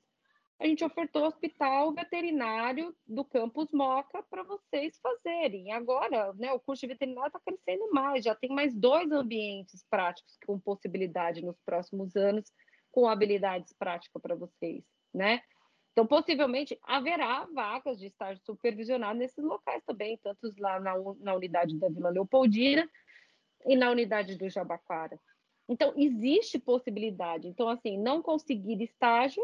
A gente ofertou hospital veterinário do campus Moca para vocês fazerem. Agora, né, o curso de veterinário está crescendo mais, já tem mais dois ambientes práticos com possibilidade nos próximos anos, com habilidades práticas para vocês, né? Então, possivelmente, haverá vagas de estágio supervisionado nesses locais também, tanto lá na, na unidade da Vila Leopoldina e na unidade do Jabaquara. Então, existe possibilidade. Então, assim, não conseguir estágio,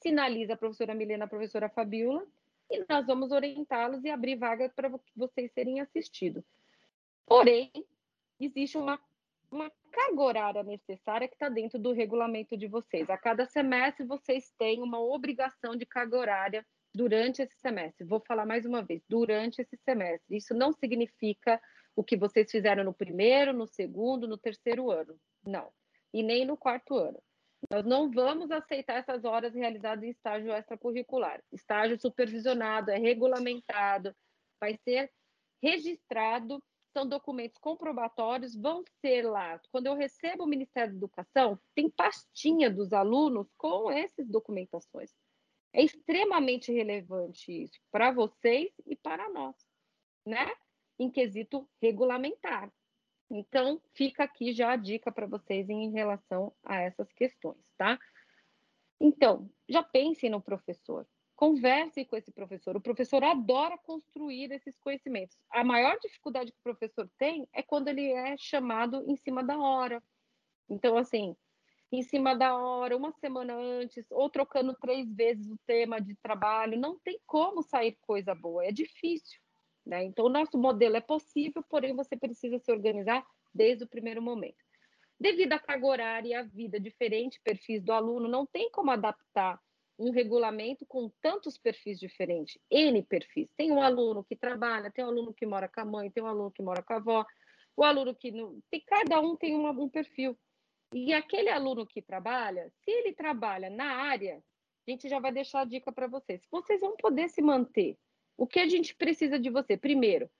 sinaliza a professora Milena, a professora Fabiola, e nós vamos orientá-los e abrir vagas para vocês serem assistidos. Porém, existe uma uma carga horária necessária que está dentro do regulamento de vocês. A cada semestre, vocês têm uma obrigação de carga horária durante esse semestre. Vou falar mais uma vez, durante esse semestre. Isso não significa o que vocês fizeram no primeiro, no segundo, no terceiro ano. Não. E nem no quarto ano. Nós não vamos aceitar essas horas realizadas em estágio extracurricular. Estágio supervisionado, é regulamentado, vai ser registrado são documentos comprobatórios, vão ser lá. Quando eu recebo o Ministério da Educação, tem pastinha dos alunos com essas documentações. É extremamente relevante isso para vocês e para nós, né? Em quesito regulamentar. Então, fica aqui já a dica para vocês em relação a essas questões, tá? Então, já pensem no professor. Converse com esse professor. O professor adora construir esses conhecimentos. A maior dificuldade que o professor tem é quando ele é chamado em cima da hora. Então, assim, em cima da hora, uma semana antes, ou trocando três vezes o tema de trabalho, não tem como sair coisa boa, é difícil. Né? Então, o nosso modelo é possível, porém, você precisa se organizar desde o primeiro momento. Devido à carga horária e à vida diferente, perfis do aluno, não tem como adaptar um regulamento com tantos perfis diferentes, N perfis. Tem um aluno que trabalha, tem um aluno que mora com a mãe, tem um aluno que mora com a avó, o aluno que não. Tem, cada um tem uma, um perfil. E aquele aluno que trabalha, se ele trabalha na área, a gente já vai deixar a dica para vocês. Vocês vão poder se manter. O que a gente precisa de você? Primeiro,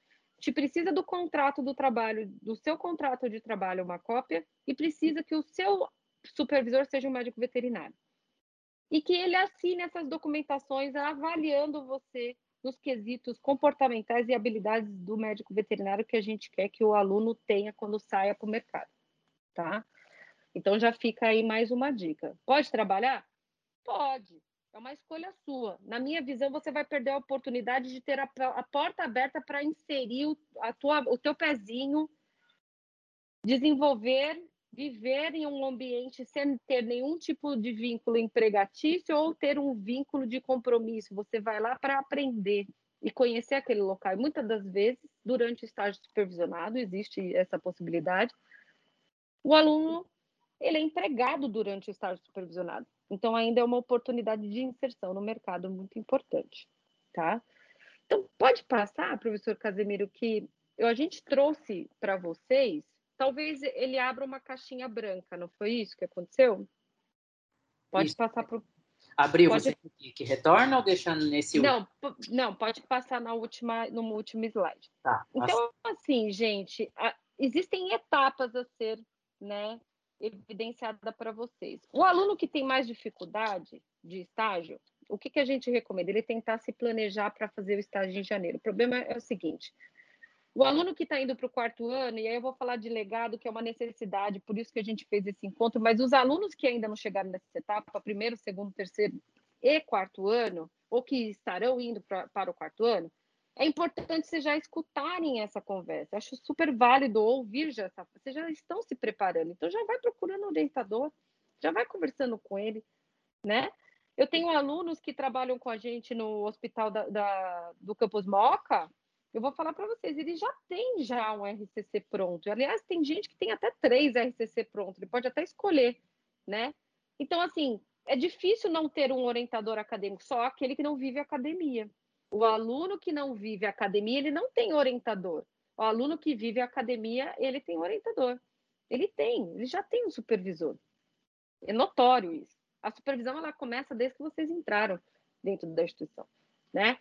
gente precisa do contrato do trabalho, do seu contrato de trabalho, uma cópia, e precisa que o seu supervisor seja um médico veterinário e que ele assine essas documentações avaliando você nos quesitos comportamentais e habilidades do médico veterinário que a gente quer que o aluno tenha quando saia para o mercado, tá? Então já fica aí mais uma dica. Pode trabalhar? Pode. É uma escolha sua. Na minha visão, você vai perder a oportunidade de ter a, a porta aberta para inserir o, a tua, o teu pezinho, desenvolver viver em um ambiente sem ter nenhum tipo de vínculo empregatício ou ter um vínculo de compromisso. Você vai lá para aprender e conhecer aquele local. E muitas das vezes, durante o estágio supervisionado, existe essa possibilidade. O aluno ele é empregado durante o estágio supervisionado. Então, ainda é uma oportunidade de inserção no mercado muito importante, tá? Então, pode passar, professor Casemiro, que a gente trouxe para vocês talvez ele abra uma caixinha branca, não foi isso que aconteceu? Pode isso. passar para Abriu, pode... você que, retorna ou deixando nesse Não, não, pode passar na última, no último slide. Tá, então, assim, gente, existem etapas a ser, né, evidenciada para vocês. O aluno que tem mais dificuldade de estágio, o que, que a gente recomenda? Ele tentar se planejar para fazer o estágio em janeiro. O problema é o seguinte: o aluno que está indo para o quarto ano, e aí eu vou falar de legado, que é uma necessidade, por isso que a gente fez esse encontro, mas os alunos que ainda não chegaram nessa etapa, primeiro, segundo, terceiro e quarto ano, ou que estarão indo pra, para o quarto ano, é importante vocês já escutarem essa conversa. Acho super válido ouvir já essa. Vocês já estão se preparando, então já vai procurando um orientador, já vai conversando com ele, né? Eu tenho alunos que trabalham com a gente no hospital da, da do Campus Moca, eu vou falar para vocês, ele já tem já um RCC pronto. Aliás, tem gente que tem até três RCC pronto, ele pode até escolher, né? Então, assim, é difícil não ter um orientador acadêmico, só aquele que não vive academia. O aluno que não vive academia, ele não tem orientador. O aluno que vive academia, ele tem orientador. Ele tem, ele já tem um supervisor. É notório isso. A supervisão ela começa desde que vocês entraram dentro da instituição, né?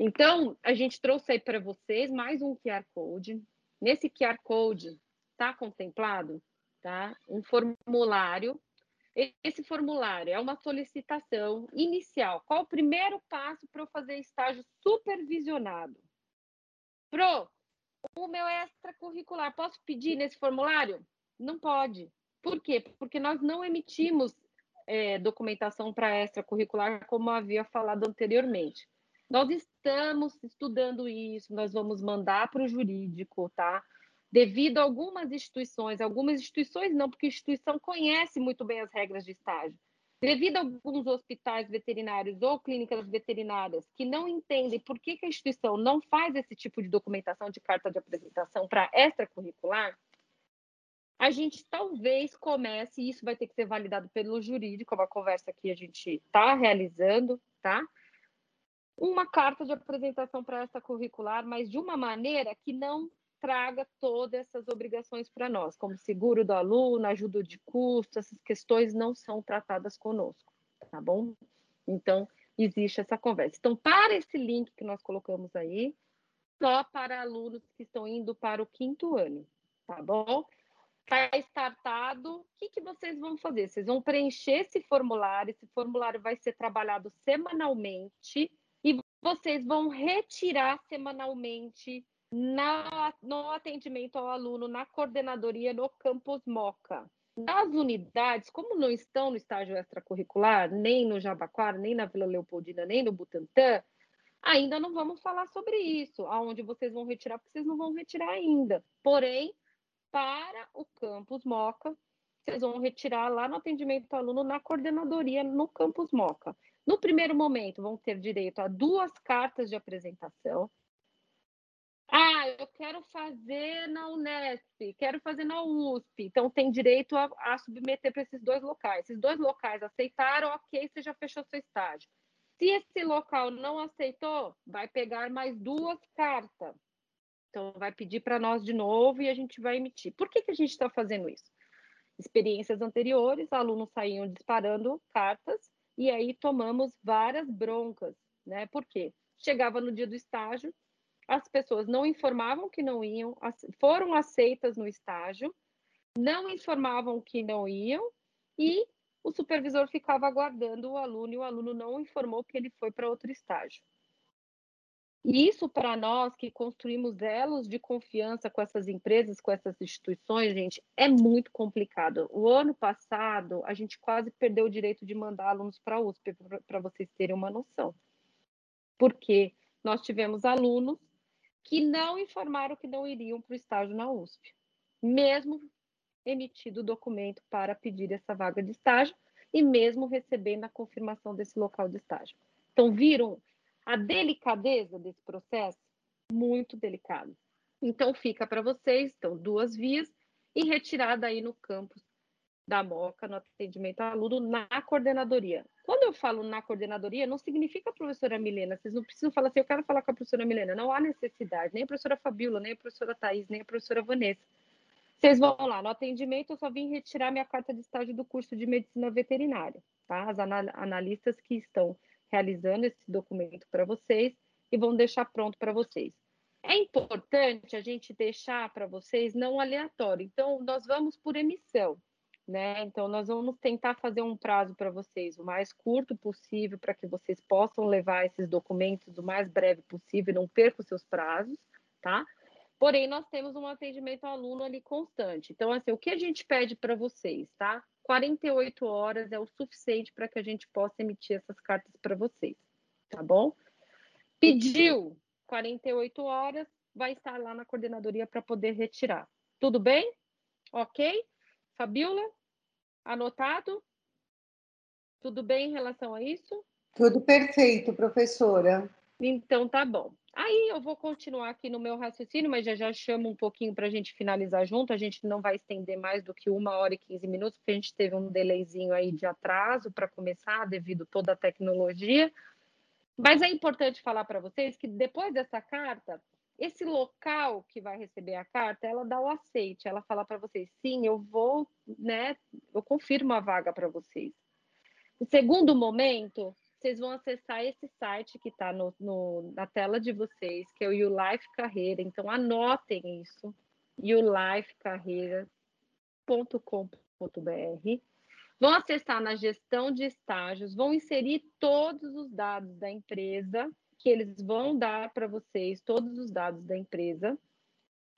Então, a gente trouxe aí para vocês mais um QR Code, nesse QR Code está contemplado tá? um formulário. Esse formulário é uma solicitação inicial. Qual o primeiro passo para eu fazer estágio supervisionado? Pro, o meu extracurricular, posso pedir nesse formulário? Não pode. Por quê? Porque nós não emitimos é, documentação para extracurricular, como havia falado anteriormente. Nós estamos estudando isso, nós vamos mandar para o jurídico, tá? Devido a algumas instituições, algumas instituições não, porque a instituição conhece muito bem as regras de estágio. Devido a alguns hospitais veterinários ou clínicas veterinárias que não entendem por que, que a instituição não faz esse tipo de documentação de carta de apresentação para extracurricular, a gente talvez comece, e isso vai ter que ser validado pelo jurídico, é uma conversa que a gente está realizando, tá? Uma carta de apresentação para essa curricular, mas de uma maneira que não traga todas essas obrigações para nós, como seguro do aluno, ajuda de custo, essas questões não são tratadas conosco, tá bom? Então, existe essa conversa. Então, para esse link que nós colocamos aí, só para alunos que estão indo para o quinto ano, tá bom? está startado, o que, que vocês vão fazer? Vocês vão preencher esse formulário, esse formulário vai ser trabalhado semanalmente e vocês vão retirar semanalmente na, no atendimento ao aluno, na coordenadoria no campus Moca. Nas unidades, como não estão no estágio extracurricular, nem no Jabaquara, nem na Vila Leopoldina, nem no Butantã, ainda não vamos falar sobre isso, aonde vocês vão retirar, porque vocês não vão retirar ainda. Porém, para o campus Moca. Vocês vão retirar lá no atendimento ao aluno na coordenadoria no campus Moca. No primeiro momento, vão ter direito a duas cartas de apresentação. Ah, eu quero fazer na Unesp, quero fazer na USP. Então, tem direito a, a submeter para esses dois locais. Esses dois locais aceitaram, ok, você já fechou seu estágio. Se esse local não aceitou, vai pegar mais duas cartas. Então, vai pedir para nós de novo e a gente vai emitir. Por que, que a gente está fazendo isso? Experiências anteriores, alunos saíam disparando cartas e aí tomamos várias broncas, né? Por quê? Chegava no dia do estágio, as pessoas não informavam que não iam, foram aceitas no estágio, não informavam que não iam e o supervisor ficava aguardando o aluno e o aluno não informou que ele foi para outro estágio. E isso para nós que construímos elos de confiança com essas empresas, com essas instituições, gente, é muito complicado. O ano passado, a gente quase perdeu o direito de mandar alunos para a USP, para vocês terem uma noção. Porque nós tivemos alunos que não informaram que não iriam para o estágio na USP, mesmo emitido o documento para pedir essa vaga de estágio e mesmo recebendo a confirmação desse local de estágio. Então, viram a delicadeza desse processo, muito delicado. Então, fica para vocês, então, duas vias e retirada aí no campus da MOCA, no atendimento aluno, na coordenadoria. Quando eu falo na coordenadoria, não significa professora Milena, vocês não precisam falar assim, eu quero falar com a professora Milena, não há necessidade, nem a professora Fabiola, nem a professora Thais, nem a professora Vanessa. Vocês vão lá, no atendimento eu só vim retirar minha carta de estágio do curso de medicina veterinária, tá? As analistas que estão realizando esse documento para vocês e vão deixar pronto para vocês. É importante a gente deixar para vocês não aleatório. Então, nós vamos por emissão, né? Então, nós vamos tentar fazer um prazo para vocês o mais curto possível para que vocês possam levar esses documentos o mais breve possível, não percam seus prazos, tá? Porém, nós temos um atendimento ao aluno ali constante. Então, assim, o que a gente pede para vocês, tá? 48 horas é o suficiente para que a gente possa emitir essas cartas para vocês, tá bom? Pediu 48 horas, vai estar lá na coordenadoria para poder retirar. Tudo bem? Ok? Fabiola? Anotado? Tudo bem em relação a isso? Tudo perfeito, professora. Então tá bom. Aí eu vou continuar aqui no meu raciocínio, mas já já chamo um pouquinho para a gente finalizar junto. A gente não vai estender mais do que uma hora e 15 minutos, porque a gente teve um delayzinho aí de atraso para começar, devido toda a tecnologia. Mas é importante falar para vocês que depois dessa carta, esse local que vai receber a carta, ela dá o aceite, ela fala para vocês, sim, eu vou, né, eu confirmo a vaga para vocês. O segundo momento, vocês vão acessar esse site que está na tela de vocês, que é o YouLife Carreira. Então, anotem isso, ulifecarreiras.com.br, vão acessar na gestão de estágios, vão inserir todos os dados da empresa, que eles vão dar para vocês, todos os dados da empresa.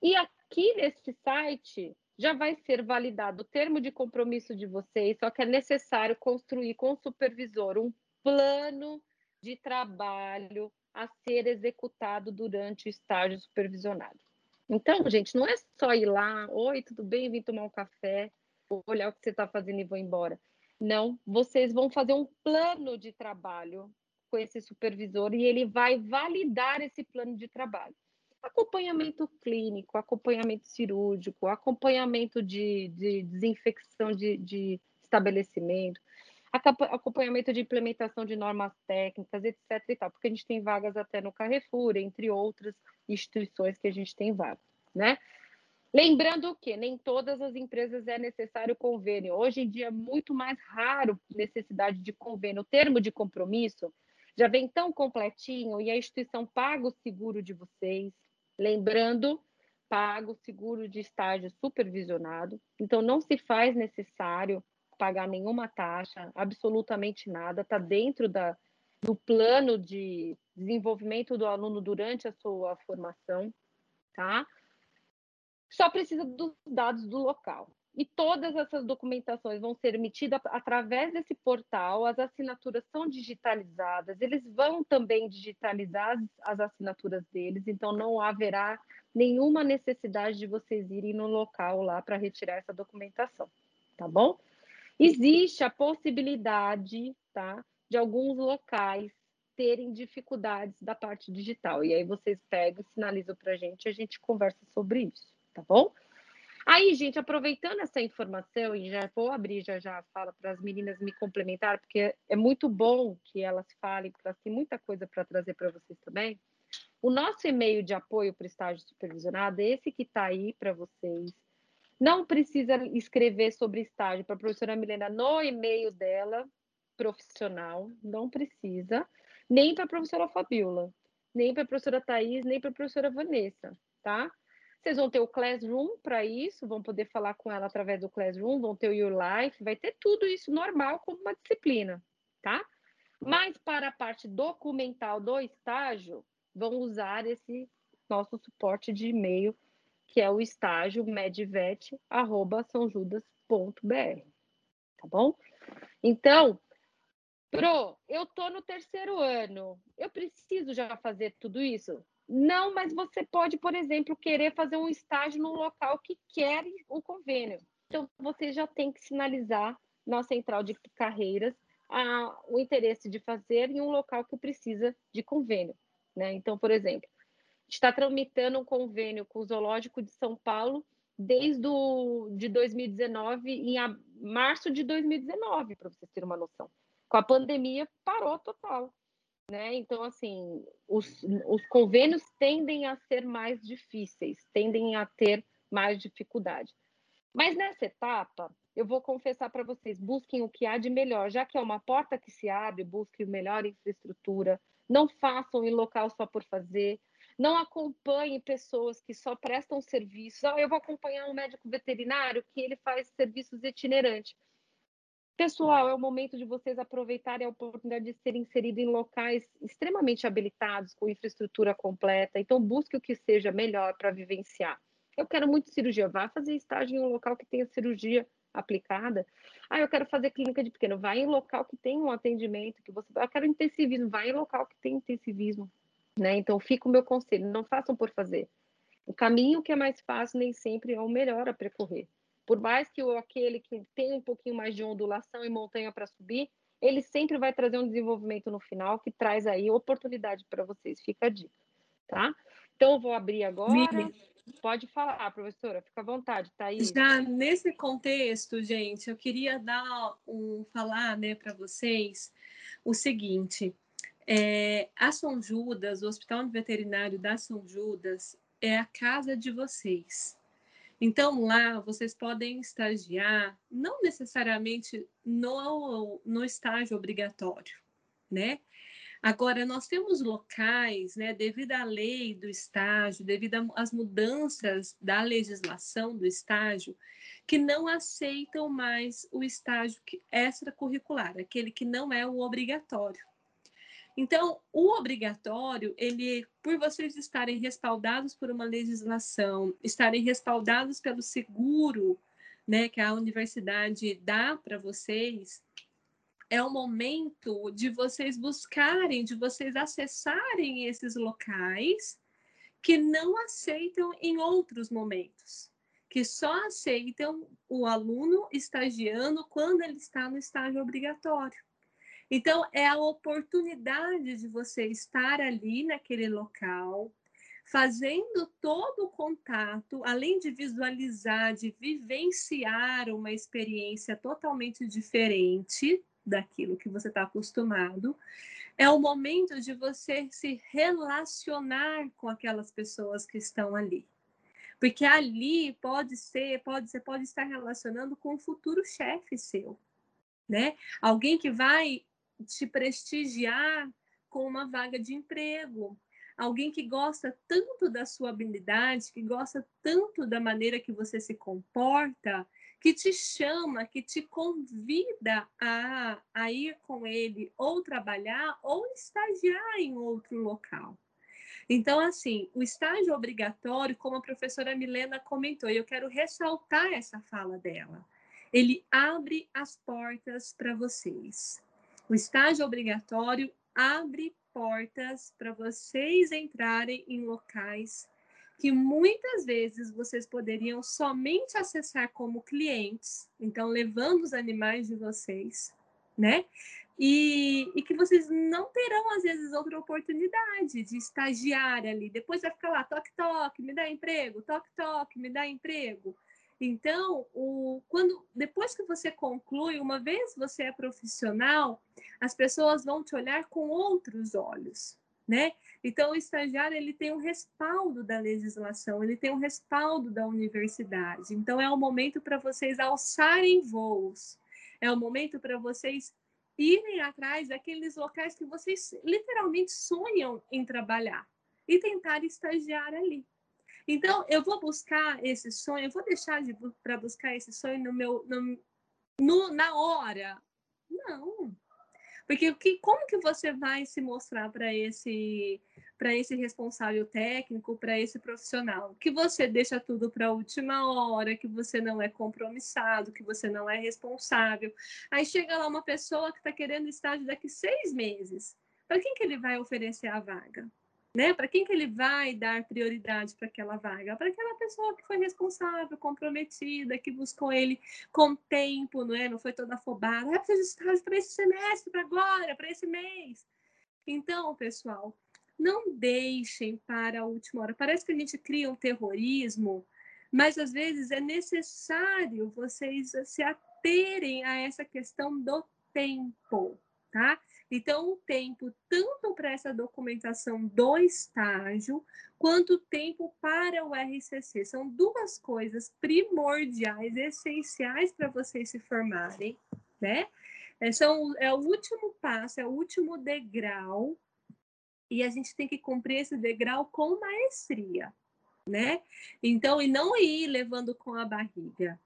E aqui nesse site já vai ser validado o termo de compromisso de vocês, só que é necessário construir com o supervisor um plano de trabalho a ser executado durante o estágio supervisionado. Então, gente, não é só ir lá, oi, tudo bem, vim tomar um café, vou olhar o que você está fazendo e vou embora. Não, vocês vão fazer um plano de trabalho com esse supervisor e ele vai validar esse plano de trabalho. Acompanhamento clínico, acompanhamento cirúrgico, acompanhamento de, de desinfecção de, de estabelecimento, acompanhamento de implementação de normas técnicas, etc. E tal, porque a gente tem vagas até no Carrefour, entre outras instituições que a gente tem vagas, né? Lembrando que nem todas as empresas é necessário convênio. Hoje em dia é muito mais raro necessidade de convênio. O termo de compromisso já vem tão completinho e a instituição paga o seguro de vocês. Lembrando, paga o seguro de estágio supervisionado. Então, não se faz necessário pagar nenhuma taxa, absolutamente nada, está dentro da, do plano de desenvolvimento do aluno durante a sua formação, tá? Só precisa dos dados do local. E todas essas documentações vão ser emitidas através desse portal, as assinaturas são digitalizadas, eles vão também digitalizar as assinaturas deles, então não haverá nenhuma necessidade de vocês irem no local lá para retirar essa documentação, tá bom? Existe a possibilidade, tá, de alguns locais terem dificuldades da parte digital. E aí vocês pegam, sinalizam para a gente, a gente conversa sobre isso, tá bom? Aí, gente, aproveitando essa informação, e já vou abrir já já a fala para as meninas me complementar, porque é muito bom que elas falem, porque elas têm muita coisa para trazer para vocês também. O nosso e-mail de apoio para o estágio supervisionado é esse que está aí para vocês. Não precisa escrever sobre estágio para a professora Milena no e-mail dela, profissional, não precisa, nem para a professora Fabiola, nem para a professora Thais, nem para a professora Vanessa, tá? Vocês vão ter o Classroom para isso, vão poder falar com ela através do Classroom, vão ter o Your Life, vai ter tudo isso normal como uma disciplina, tá? Mas para a parte documental do estágio, vão usar esse nosso suporte de e-mail que é o estágio medvet@sãojudas.br. Tá bom? Então, Pro, eu tô no terceiro ano. Eu preciso já fazer tudo isso? Não, mas você pode, por exemplo, querer fazer um estágio num local que quer o convênio. Então, você já tem que sinalizar na central de carreiras a, o interesse de fazer em um local que precisa de convênio. Né? Então, por exemplo, está tramitando um convênio com o Zoológico de São Paulo desde o, de 2019, em a, março de 2019, para vocês terem uma noção. Com a pandemia, parou total. Né? Então, assim, os, os convênios tendem a ser mais difíceis, tendem a ter mais dificuldade. Mas nessa etapa, eu vou confessar para vocês, busquem o que há de melhor, já que é uma porta que se abre, busquem melhor infraestrutura, não façam em local só por fazer, não acompanhe pessoas que só prestam serviços. Oh, eu vou acompanhar um médico veterinário que ele faz serviços itinerantes. Pessoal, é o momento de vocês aproveitarem a oportunidade de ser inserido em locais extremamente habilitados, com infraestrutura completa. Então, busque o que seja melhor para vivenciar. Eu quero muito cirurgia, vá fazer estágio em um local que tenha cirurgia aplicada. Ah, eu quero fazer clínica de pequeno, vai em local que tem um atendimento que você. Eu quero intensivismo, vai em local que tem intensivismo. Né? Então, fica o meu conselho: não façam por fazer. O caminho que é mais fácil nem sempre é o melhor a percorrer. Por mais que o, aquele que tem um pouquinho mais de ondulação e montanha para subir, ele sempre vai trazer um desenvolvimento no final que traz aí oportunidade para vocês. Fica a dica, tá? Então, eu vou abrir agora. Pode falar, professora, fica à vontade, Thaís. Já nesse contexto, gente, eu queria dar um falar né, para vocês o seguinte: é, a São Judas, o Hospital Veterinário da São Judas, é a casa de vocês. Então, lá vocês podem estagiar, não necessariamente no, no estágio obrigatório, né? Agora, nós temos locais, né, devido à lei do estágio, devido às mudanças da legislação do estágio, que não aceitam mais o estágio extracurricular, aquele que não é o obrigatório. Então, o obrigatório, ele, por vocês estarem respaldados por uma legislação, estarem respaldados pelo seguro, né, que a universidade dá para vocês, é o momento de vocês buscarem, de vocês acessarem esses locais que não aceitam em outros momentos, que só aceitam o aluno estagiando quando ele está no estágio obrigatório. Então, é a oportunidade de você estar ali naquele local, fazendo todo o contato, além de visualizar, de vivenciar uma experiência totalmente diferente daquilo que você está acostumado, é o momento de você se relacionar com aquelas pessoas que estão ali. Porque ali pode ser, pode você pode estar relacionando com o futuro chefe seu, né? Alguém que vai te prestigiar com uma vaga de emprego. Alguém que gosta tanto da sua habilidade, que gosta tanto da maneira que você se comporta, que te chama, que te convida a, a ir com ele ou trabalhar ou estagiar em outro local. Então, assim, o estágio obrigatório, como a professora Milena comentou, e eu quero ressaltar essa fala dela, ele abre as portas para vocês. O estágio obrigatório abre portas para vocês entrarem em locais que muitas vezes vocês poderiam somente acessar como clientes, então levando os animais de vocês, né? E, e, que vocês não terão, às vezes, outra oportunidade de estagiar ali. Depois vai ficar lá, toque, toque, me dá emprego, toque, toque, me dá emprego. Então, o, quando depois que você conclui, uma vez você é profissional, as pessoas vão te olhar com outros olhos, né? Então, o estagiário ele tem um respaldo da legislação, ele tem um respaldo da universidade. Então, é o momento para vocês alçarem voos, é o momento para vocês irem atrás daqueles locais que vocês literalmente sonham em trabalhar e tentar estagiar ali. Então, eu vou buscar esse sonho, eu vou deixar de para buscar esse sonho no meu no, no, na hora? Não. Porque que, como que você vai se mostrar para esse esse responsável técnico, para esse profissional? Que você deixa tudo para a última hora, que você não é compromissado, que você não é responsável. Aí chega lá uma pessoa que está querendo estágio daqui seis meses. Para quem que ele vai oferecer a vaga? Né? Para quem que ele vai dar prioridade para aquela vaga? Para aquela pessoa que foi responsável, comprometida, que buscou ele com tempo, não é? Não foi toda afobada. Ah, preciso de estágio para esse semestre, para agora, para esse mês. Então, pessoal, não deixem para a última hora. Parece que a gente cria um terrorismo, mas às vezes é necessário vocês se aterem a essa questão do tempo, tá? Então, o tempo tanto para essa documentação do estágio, quanto tempo para o RCC. São duas coisas primordiais, essenciais para vocês se formarem, né? É, são, é o último passo, é o último degrau, e a gente tem que cumprir esse degrau com maestria, né? Então, e não ir levando com a barriga.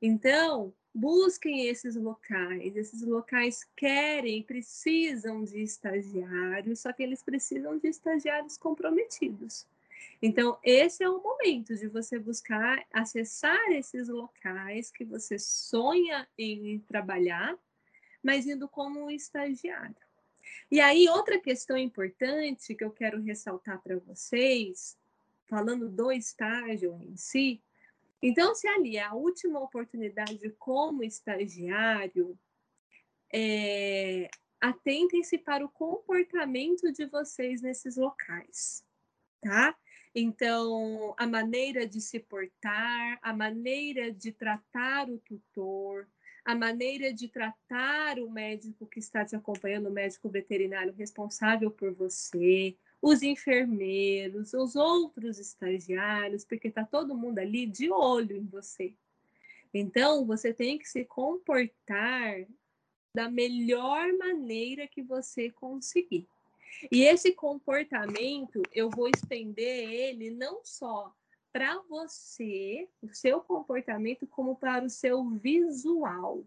Então, busquem esses locais. Esses locais querem, precisam de estagiários, só que eles precisam de estagiários comprometidos. Então, esse é o momento de você buscar acessar esses locais que você sonha em trabalhar, mas indo como um estagiário. E aí, outra questão importante que eu quero ressaltar para vocês, falando do estágio em si, então, se ali é a última oportunidade como estagiário, é, atentem-se para o comportamento de vocês nesses locais, tá? Então, a maneira de se portar, a maneira de tratar o tutor, a maneira de tratar o médico que está te acompanhando, o médico veterinário responsável por você, os enfermeiros, os outros estagiários, porque está todo mundo ali de olho em você. Então, você tem que se comportar da melhor maneira que você conseguir. E esse comportamento, eu vou estender ele não só para você, o seu comportamento, como para o seu visual,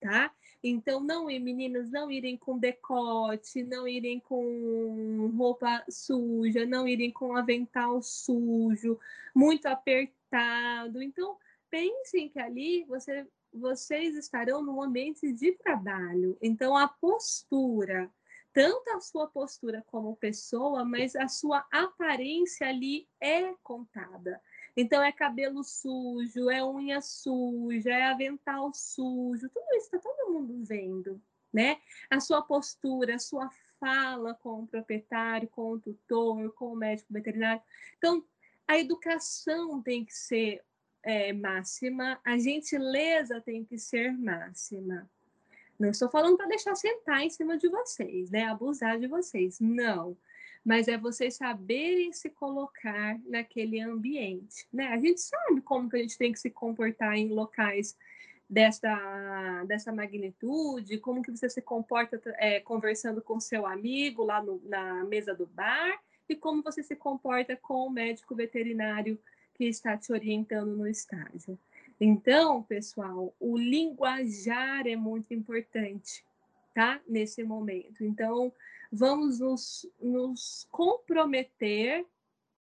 tá? Então, não ir, meninas, não irem com decote, não irem com roupa suja, não irem com avental sujo, muito apertado. Então, pensem que ali você, vocês estarão num ambiente de trabalho. Então, a postura, tanto a sua postura como pessoa, mas a sua aparência ali é contada. Então, é cabelo sujo, é unha suja, é avental sujo, tudo isso está todo mundo vendo, né? A sua postura, a sua fala com o proprietário, com o tutor, com o médico veterinário. Então, a educação tem que ser é, máxima, a gentileza tem que ser máxima. Não estou falando para deixar sentar em cima de vocês, né? Abusar de vocês. Não mas é vocês saberem se colocar naquele ambiente, né? A gente sabe como que a gente tem que se comportar em locais dessa, dessa magnitude, como que você se comporta é, conversando com seu amigo lá no, na mesa do bar e como você se comporta com o médico veterinário que está te orientando no estágio. Então, pessoal, o linguajar é muito importante, tá? Nesse momento. Então, vamos nos, nos comprometer.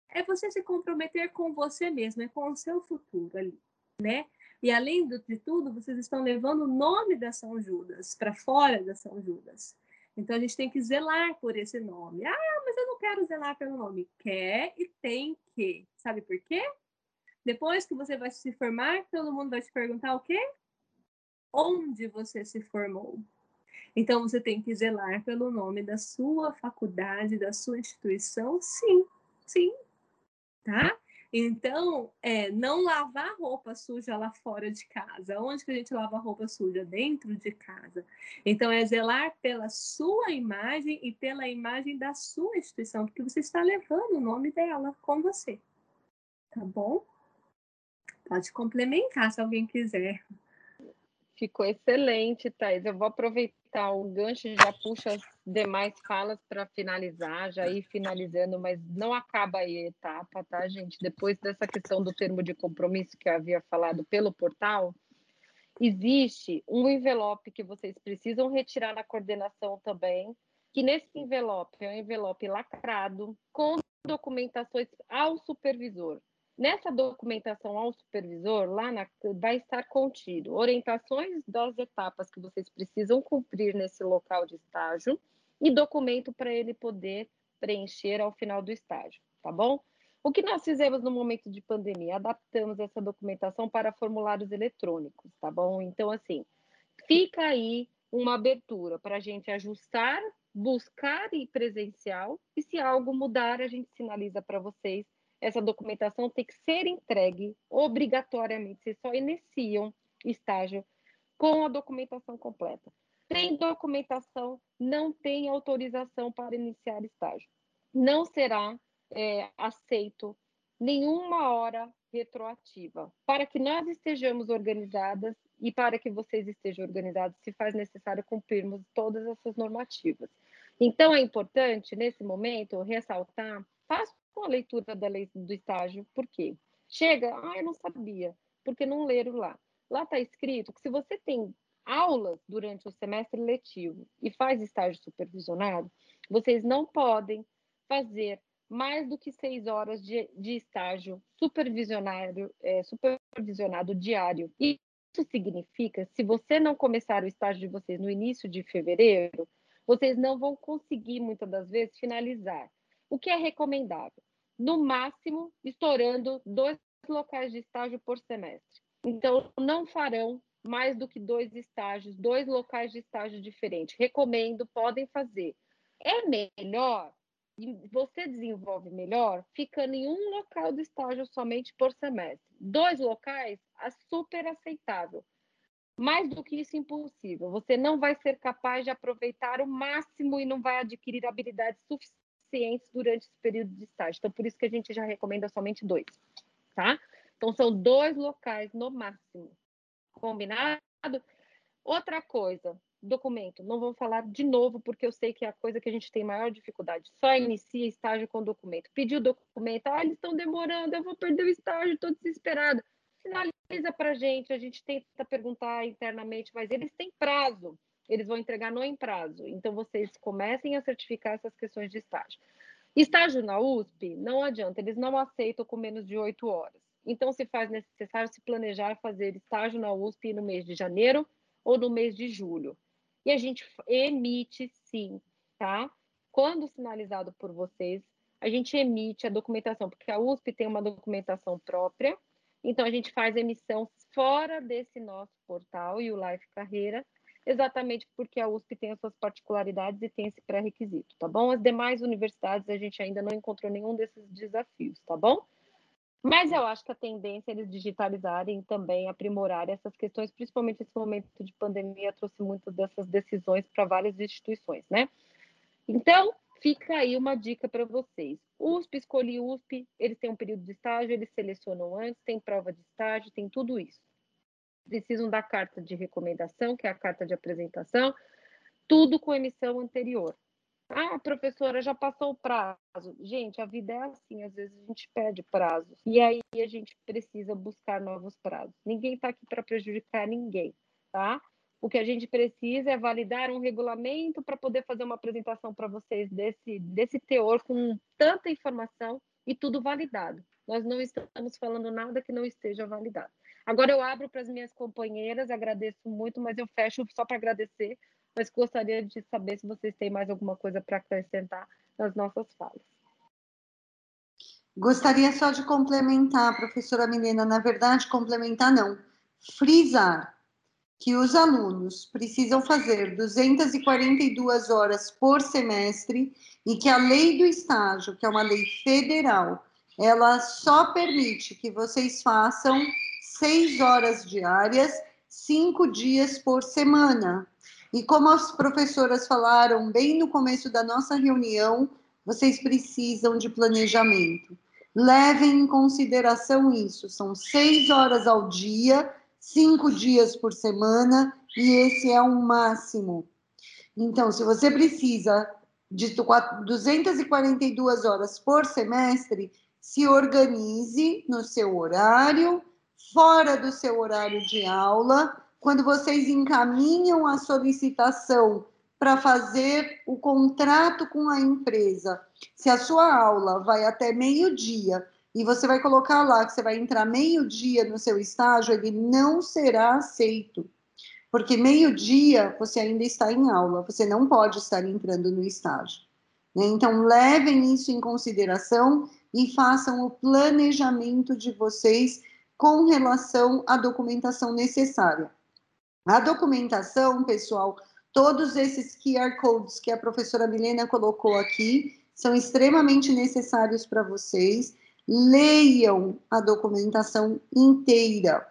É você se comprometer com você mesmo, é com o seu futuro ali, né? E além de tudo, vocês estão levando o nome da São Judas para fora da São Judas. Então a gente tem que zelar por esse nome. Ah, mas eu não quero zelar pelo nome. Quer e tem que. Sabe por quê? Depois que você vai se formar, todo mundo vai te perguntar o quê? Onde você se formou? Então, você tem que zelar pelo nome da sua faculdade, da sua instituição, sim, sim, tá? Então, é, não lavar roupa suja lá fora de casa. Onde que a gente lava roupa suja? Dentro de casa. Então, é zelar pela sua imagem e pela imagem da sua instituição, porque você está levando o nome dela com você. Tá bom? Pode complementar se alguém quiser. Ficou excelente, Thais. Eu vou aproveitar o gancho e já puxa as demais falas para finalizar, já ir finalizando, mas não acaba aí a etapa, tá, gente? Depois dessa questão do termo de compromisso que eu havia falado pelo portal, existe um envelope que vocês precisam retirar na coordenação também, que nesse envelope é um envelope lacrado com documentações ao supervisor. Nessa documentação ao supervisor, lá na, vai estar contido orientações das etapas que vocês precisam cumprir nesse local de estágio e documento para ele poder preencher ao final do estágio, tá bom? O que nós fizemos no momento de pandemia? Adaptamos essa documentação para formulários eletrônicos, tá bom? Então, assim, fica aí uma abertura para a gente ajustar, buscar e presencial, e se algo mudar, a gente sinaliza para vocês essa documentação tem que ser entregue obrigatoriamente. Vocês só iniciam estágio com a documentação completa. Tem documentação, não tem autorização para iniciar estágio. Não será é, aceito nenhuma hora retroativa. Para que nós estejamos organizadas e para que vocês estejam organizados, se faz necessário cumprirmos todas essas normativas. Então, é importante, nesse momento, ressaltar, faça com a leitura da lei do estágio. Por quê? Chega, ah, eu não sabia, porque não leram lá. Lá está escrito que se você tem aulas durante o semestre letivo e faz estágio supervisionado, vocês não podem fazer mais do que seis horas de, de estágio supervisionário, é, supervisionado diário. Isso significa, se você não começar o estágio de vocês no início de fevereiro, vocês não vão conseguir, muitas das vezes, finalizar. O que é recomendável? No máximo, estourando dois locais de estágio por semestre. Então, não farão mais do que dois estágios, dois locais de estágio diferentes. Recomendo, podem fazer. É melhor, você desenvolve melhor, ficando em um local de estágio somente por semestre. Dois locais, é super aceitável. Mais do que isso, impossível. Você não vai ser capaz de aproveitar o máximo e não vai adquirir habilidades suficientes suficientes durante esse período de estágio. Então, por isso que a gente já recomenda somente dois, tá? Então, são dois locais no máximo. Combinado? Outra coisa, documento. Não vou falar de novo, porque eu sei que é a coisa que a gente tem maior dificuldade. Só inicia estágio com documento. Pediu documento, ah, eles estão demorando, eu vou perder o estágio, estou desesperada. Finaliza para a gente, a gente tenta perguntar internamente, mas eles têm prazo. Eles vão entregar no em prazo. Então, vocês comecem a certificar essas questões de estágio. Estágio na USP, não adianta, eles não aceitam com menos de oito horas. Então, se faz necessário se planejar fazer estágio na USP no mês de janeiro ou no mês de julho. E a gente emite sim, tá? Quando sinalizado por vocês, a gente emite a documentação, porque a USP tem uma documentação própria, então a gente faz emissão fora desse nosso portal e o Life Carreira, exatamente porque a USP tem as suas particularidades e tem esse pré-requisito, tá bom? As demais universidades a gente ainda não encontrou nenhum desses desafios, tá bom? Mas eu acho que a tendência é eles digitalizarem também, aprimorarem essas questões, principalmente esse momento de pandemia trouxe muito dessas decisões para várias instituições, né? Então, fica aí uma dica para vocês. USP, escolhi USP, eles têm um período de estágio, eles selecionam antes, tem prova de estágio, tem tudo isso. Precisam da carta de recomendação, que é a carta de apresentação, tudo com emissão anterior. Ah, professora, já passou o prazo. Gente, a vida é assim, às vezes a gente perde prazos. E aí a gente precisa buscar novos prazos. Ninguém está aqui para prejudicar ninguém, tá? O que a gente precisa é validar um regulamento para poder fazer uma apresentação para vocês desse, desse teor com tanta informação e tudo validado. Nós não estamos falando nada que não esteja validado. Agora eu abro para as minhas companheiras, agradeço muito, mas eu fecho só para agradecer mas gostaria de saber se vocês têm mais alguma coisa para acrescentar nas nossas falas. Gostaria só de complementar, professora Milena, na verdade, complementar não, frisar que os alunos precisam fazer 242 horas por semestre e que a lei do estágio, que é uma lei federal, ela só permite que vocês façam seis horas diárias, cinco dias por semana. E como as professoras falaram bem no começo da nossa reunião, vocês precisam de planejamento. Levem em consideração isso. São seis horas ao dia, cinco dias por semana, e esse é o máximo. Então, se você precisa de 242 horas por semestre, se organize no seu horário, fora do seu horário de aula, quando vocês encaminham a solicitação para fazer o contrato com a empresa, se a sua aula vai até meio-dia e você vai colocar lá que você vai entrar meio-dia no seu estágio, ele não será aceito. Porque meio-dia você ainda está em aula, você não pode estar entrando no estágio. Né? Então, levem isso em consideração e façam o planejamento de vocês com relação à documentação necessária. A documentação, pessoal, todos esses QR codes que a professora Milena colocou aqui são extremamente necessários para vocês. Leiam a documentação inteira.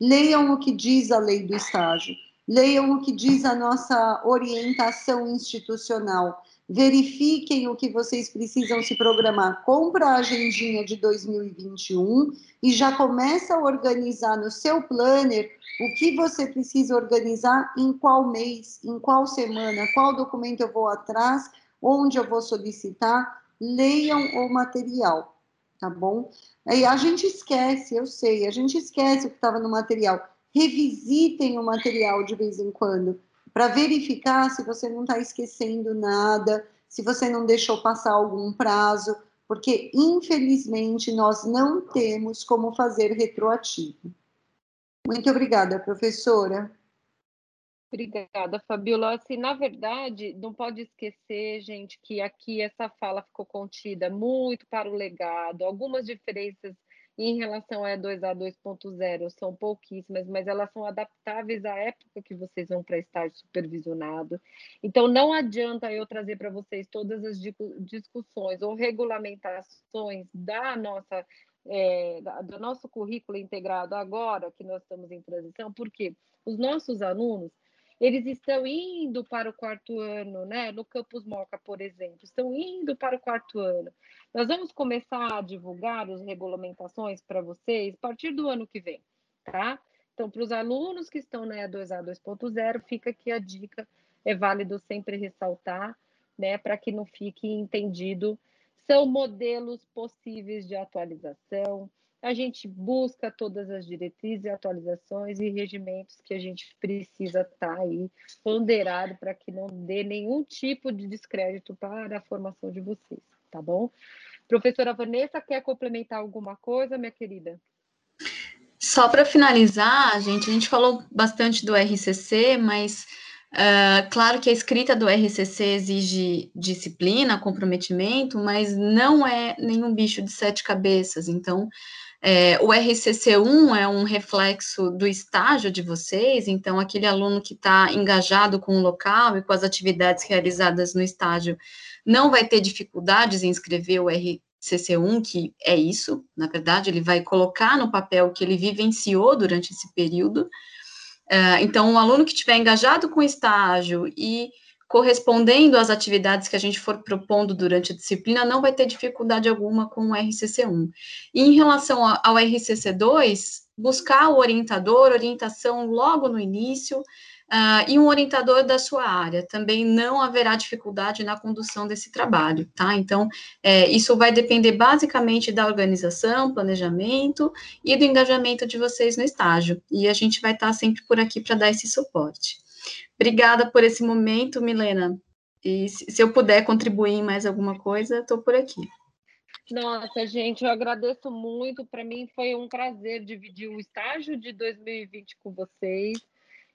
Leiam o que diz a lei do estágio. Leiam o que diz a nossa orientação institucional. Verifiquem o que vocês precisam se programar. Compra a agendinha de 2021 e já começa a organizar no seu planner o que você precisa organizar em qual mês, em qual semana, qual documento eu vou atrás, onde eu vou solicitar, leiam o material, tá bom? Aí a gente esquece, eu sei, a gente esquece o que estava no material. Revisitem o material de vez em quando, para verificar se você não está esquecendo nada, se você não deixou passar algum prazo, porque infelizmente nós não temos como fazer retroativo. Muito obrigada, professora. Obrigada, Fabiola. Assim, na verdade, não pode esquecer, gente, que aqui essa fala ficou contida muito para o legado, algumas diferenças em relação a E2A 2.0 são pouquíssimas, mas elas são adaptáveis à época que vocês vão para estágio supervisionado. Então, não adianta eu trazer para vocês todas as discussões ou regulamentações da nossa é, do nosso currículo integrado agora, que nós estamos em transição, porque os nossos alunos, eles estão indo para o quarto ano, né? No Campus Moca, por exemplo, estão indo para o quarto ano. Nós vamos começar a divulgar as regulamentações para vocês a partir do ano que vem, tá? Então, para os alunos que estão na E2A 2.0, fica aqui a dica, é válido sempre ressaltar, né, para que não fique entendido. São modelos possíveis de atualização, a gente busca todas as diretrizes, atualizações e regimentos que a gente precisa estar tá aí ponderado para que não dê nenhum tipo de descrédito para a formação de vocês, tá bom? Professora Vanessa, quer complementar alguma coisa, minha querida? Só para finalizar, gente, a gente falou bastante do RCC, mas uh, claro que a escrita do RCC exige disciplina, comprometimento, mas não é nenhum bicho de sete cabeças. Então, é, o RCC1 é um reflexo do estágio de vocês, então aquele aluno que está engajado com o local e com as atividades realizadas no estágio não vai ter dificuldades em escrever o RCC1, que é isso, na verdade, ele vai colocar no papel que ele vivenciou durante esse período. Uh, então, um aluno que estiver engajado com o estágio e correspondendo às atividades que a gente for propondo durante a disciplina, não vai ter dificuldade alguma com o RCC1. E em relação ao RCC2, buscar o orientador, orientação logo no início, uh, e um orientador da sua área. Também não haverá dificuldade na condução desse trabalho, tá? Então, é, isso vai depender basicamente da organização, planejamento e do engajamento de vocês no estágio. E a gente vai estar sempre por aqui para dar esse suporte. Obrigada por esse momento, Milena. E se eu puder contribuir em mais alguma coisa, estou por aqui. Nossa, gente, eu agradeço muito. Para mim foi um prazer dividir o estágio de 2020 com vocês.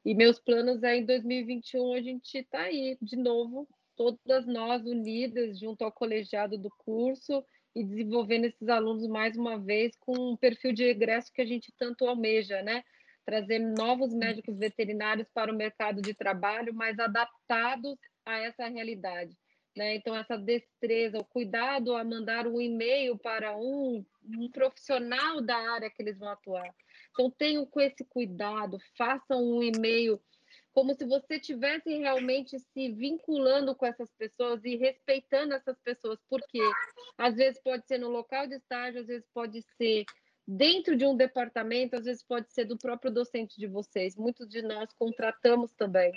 E meus planos é em 2021 a gente está aí de novo, todas nós unidas junto ao colegiado do curso e desenvolvendo esses alunos mais uma vez com um perfil de egresso que a gente tanto almeja, né? Trazer novos médicos veterinários para o mercado de trabalho, mais adaptados a essa realidade. Né? Então, essa destreza, o cuidado a mandar um e-mail para um, um profissional da área que eles vão atuar. Então, tenham com esse cuidado, façam um e-mail como se você estivesse realmente se vinculando com essas pessoas e respeitando essas pessoas, porque às vezes pode ser no local de estágio, às vezes pode ser dentro de um departamento, às vezes pode ser do próprio docente de vocês. Muitos de nós contratamos também.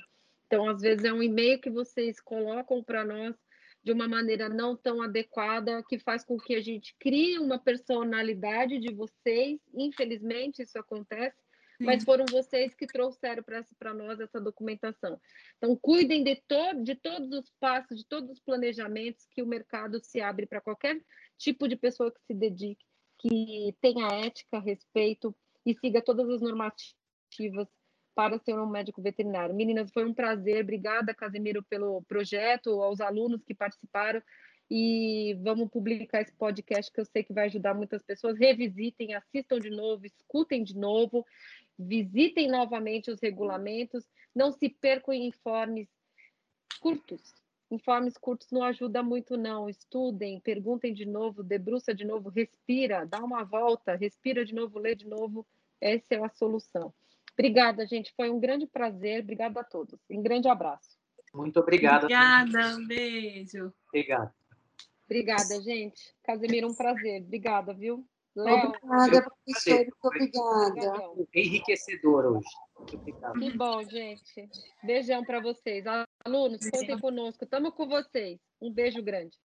Então, às vezes é um e-mail que vocês colocam para nós de uma maneira não tão adequada, que faz com que a gente crie uma personalidade de vocês. Infelizmente, isso acontece, mas foram vocês que trouxeram para nós essa documentação. Então, cuidem de, to de todos os passos, de todos os planejamentos que o mercado se abre para qualquer tipo de pessoa que se dedique que tenha ética, respeito e siga todas as normativas para ser um médico veterinário. Meninas, foi um prazer. Obrigada, Casemiro, pelo projeto, aos alunos que participaram. E vamos publicar esse podcast que eu sei que vai ajudar muitas pessoas. Revisitem, assistam de novo, escutem de novo, visitem novamente os regulamentos. Não se percam em informes curtos, Informes curtos não ajuda muito, não. Estudem, perguntem de novo, debruça de novo, respira, dá uma volta, respira de novo, lê de novo. Essa é a solução. Obrigada, gente. Foi um grande prazer. Obrigada a todos. Um grande abraço. Muito obrigada. Obrigada, um beijo. Obrigado. Obrigada, gente. Casemiro, um prazer. Obrigada, viu? Léo. Obrigada, professor. Muito obrigada. Enriquecedor hoje. Muito obrigado. Que bom, gente. Beijão para vocês. Alunos, contem conosco. Estamos com vocês. Um beijo grande.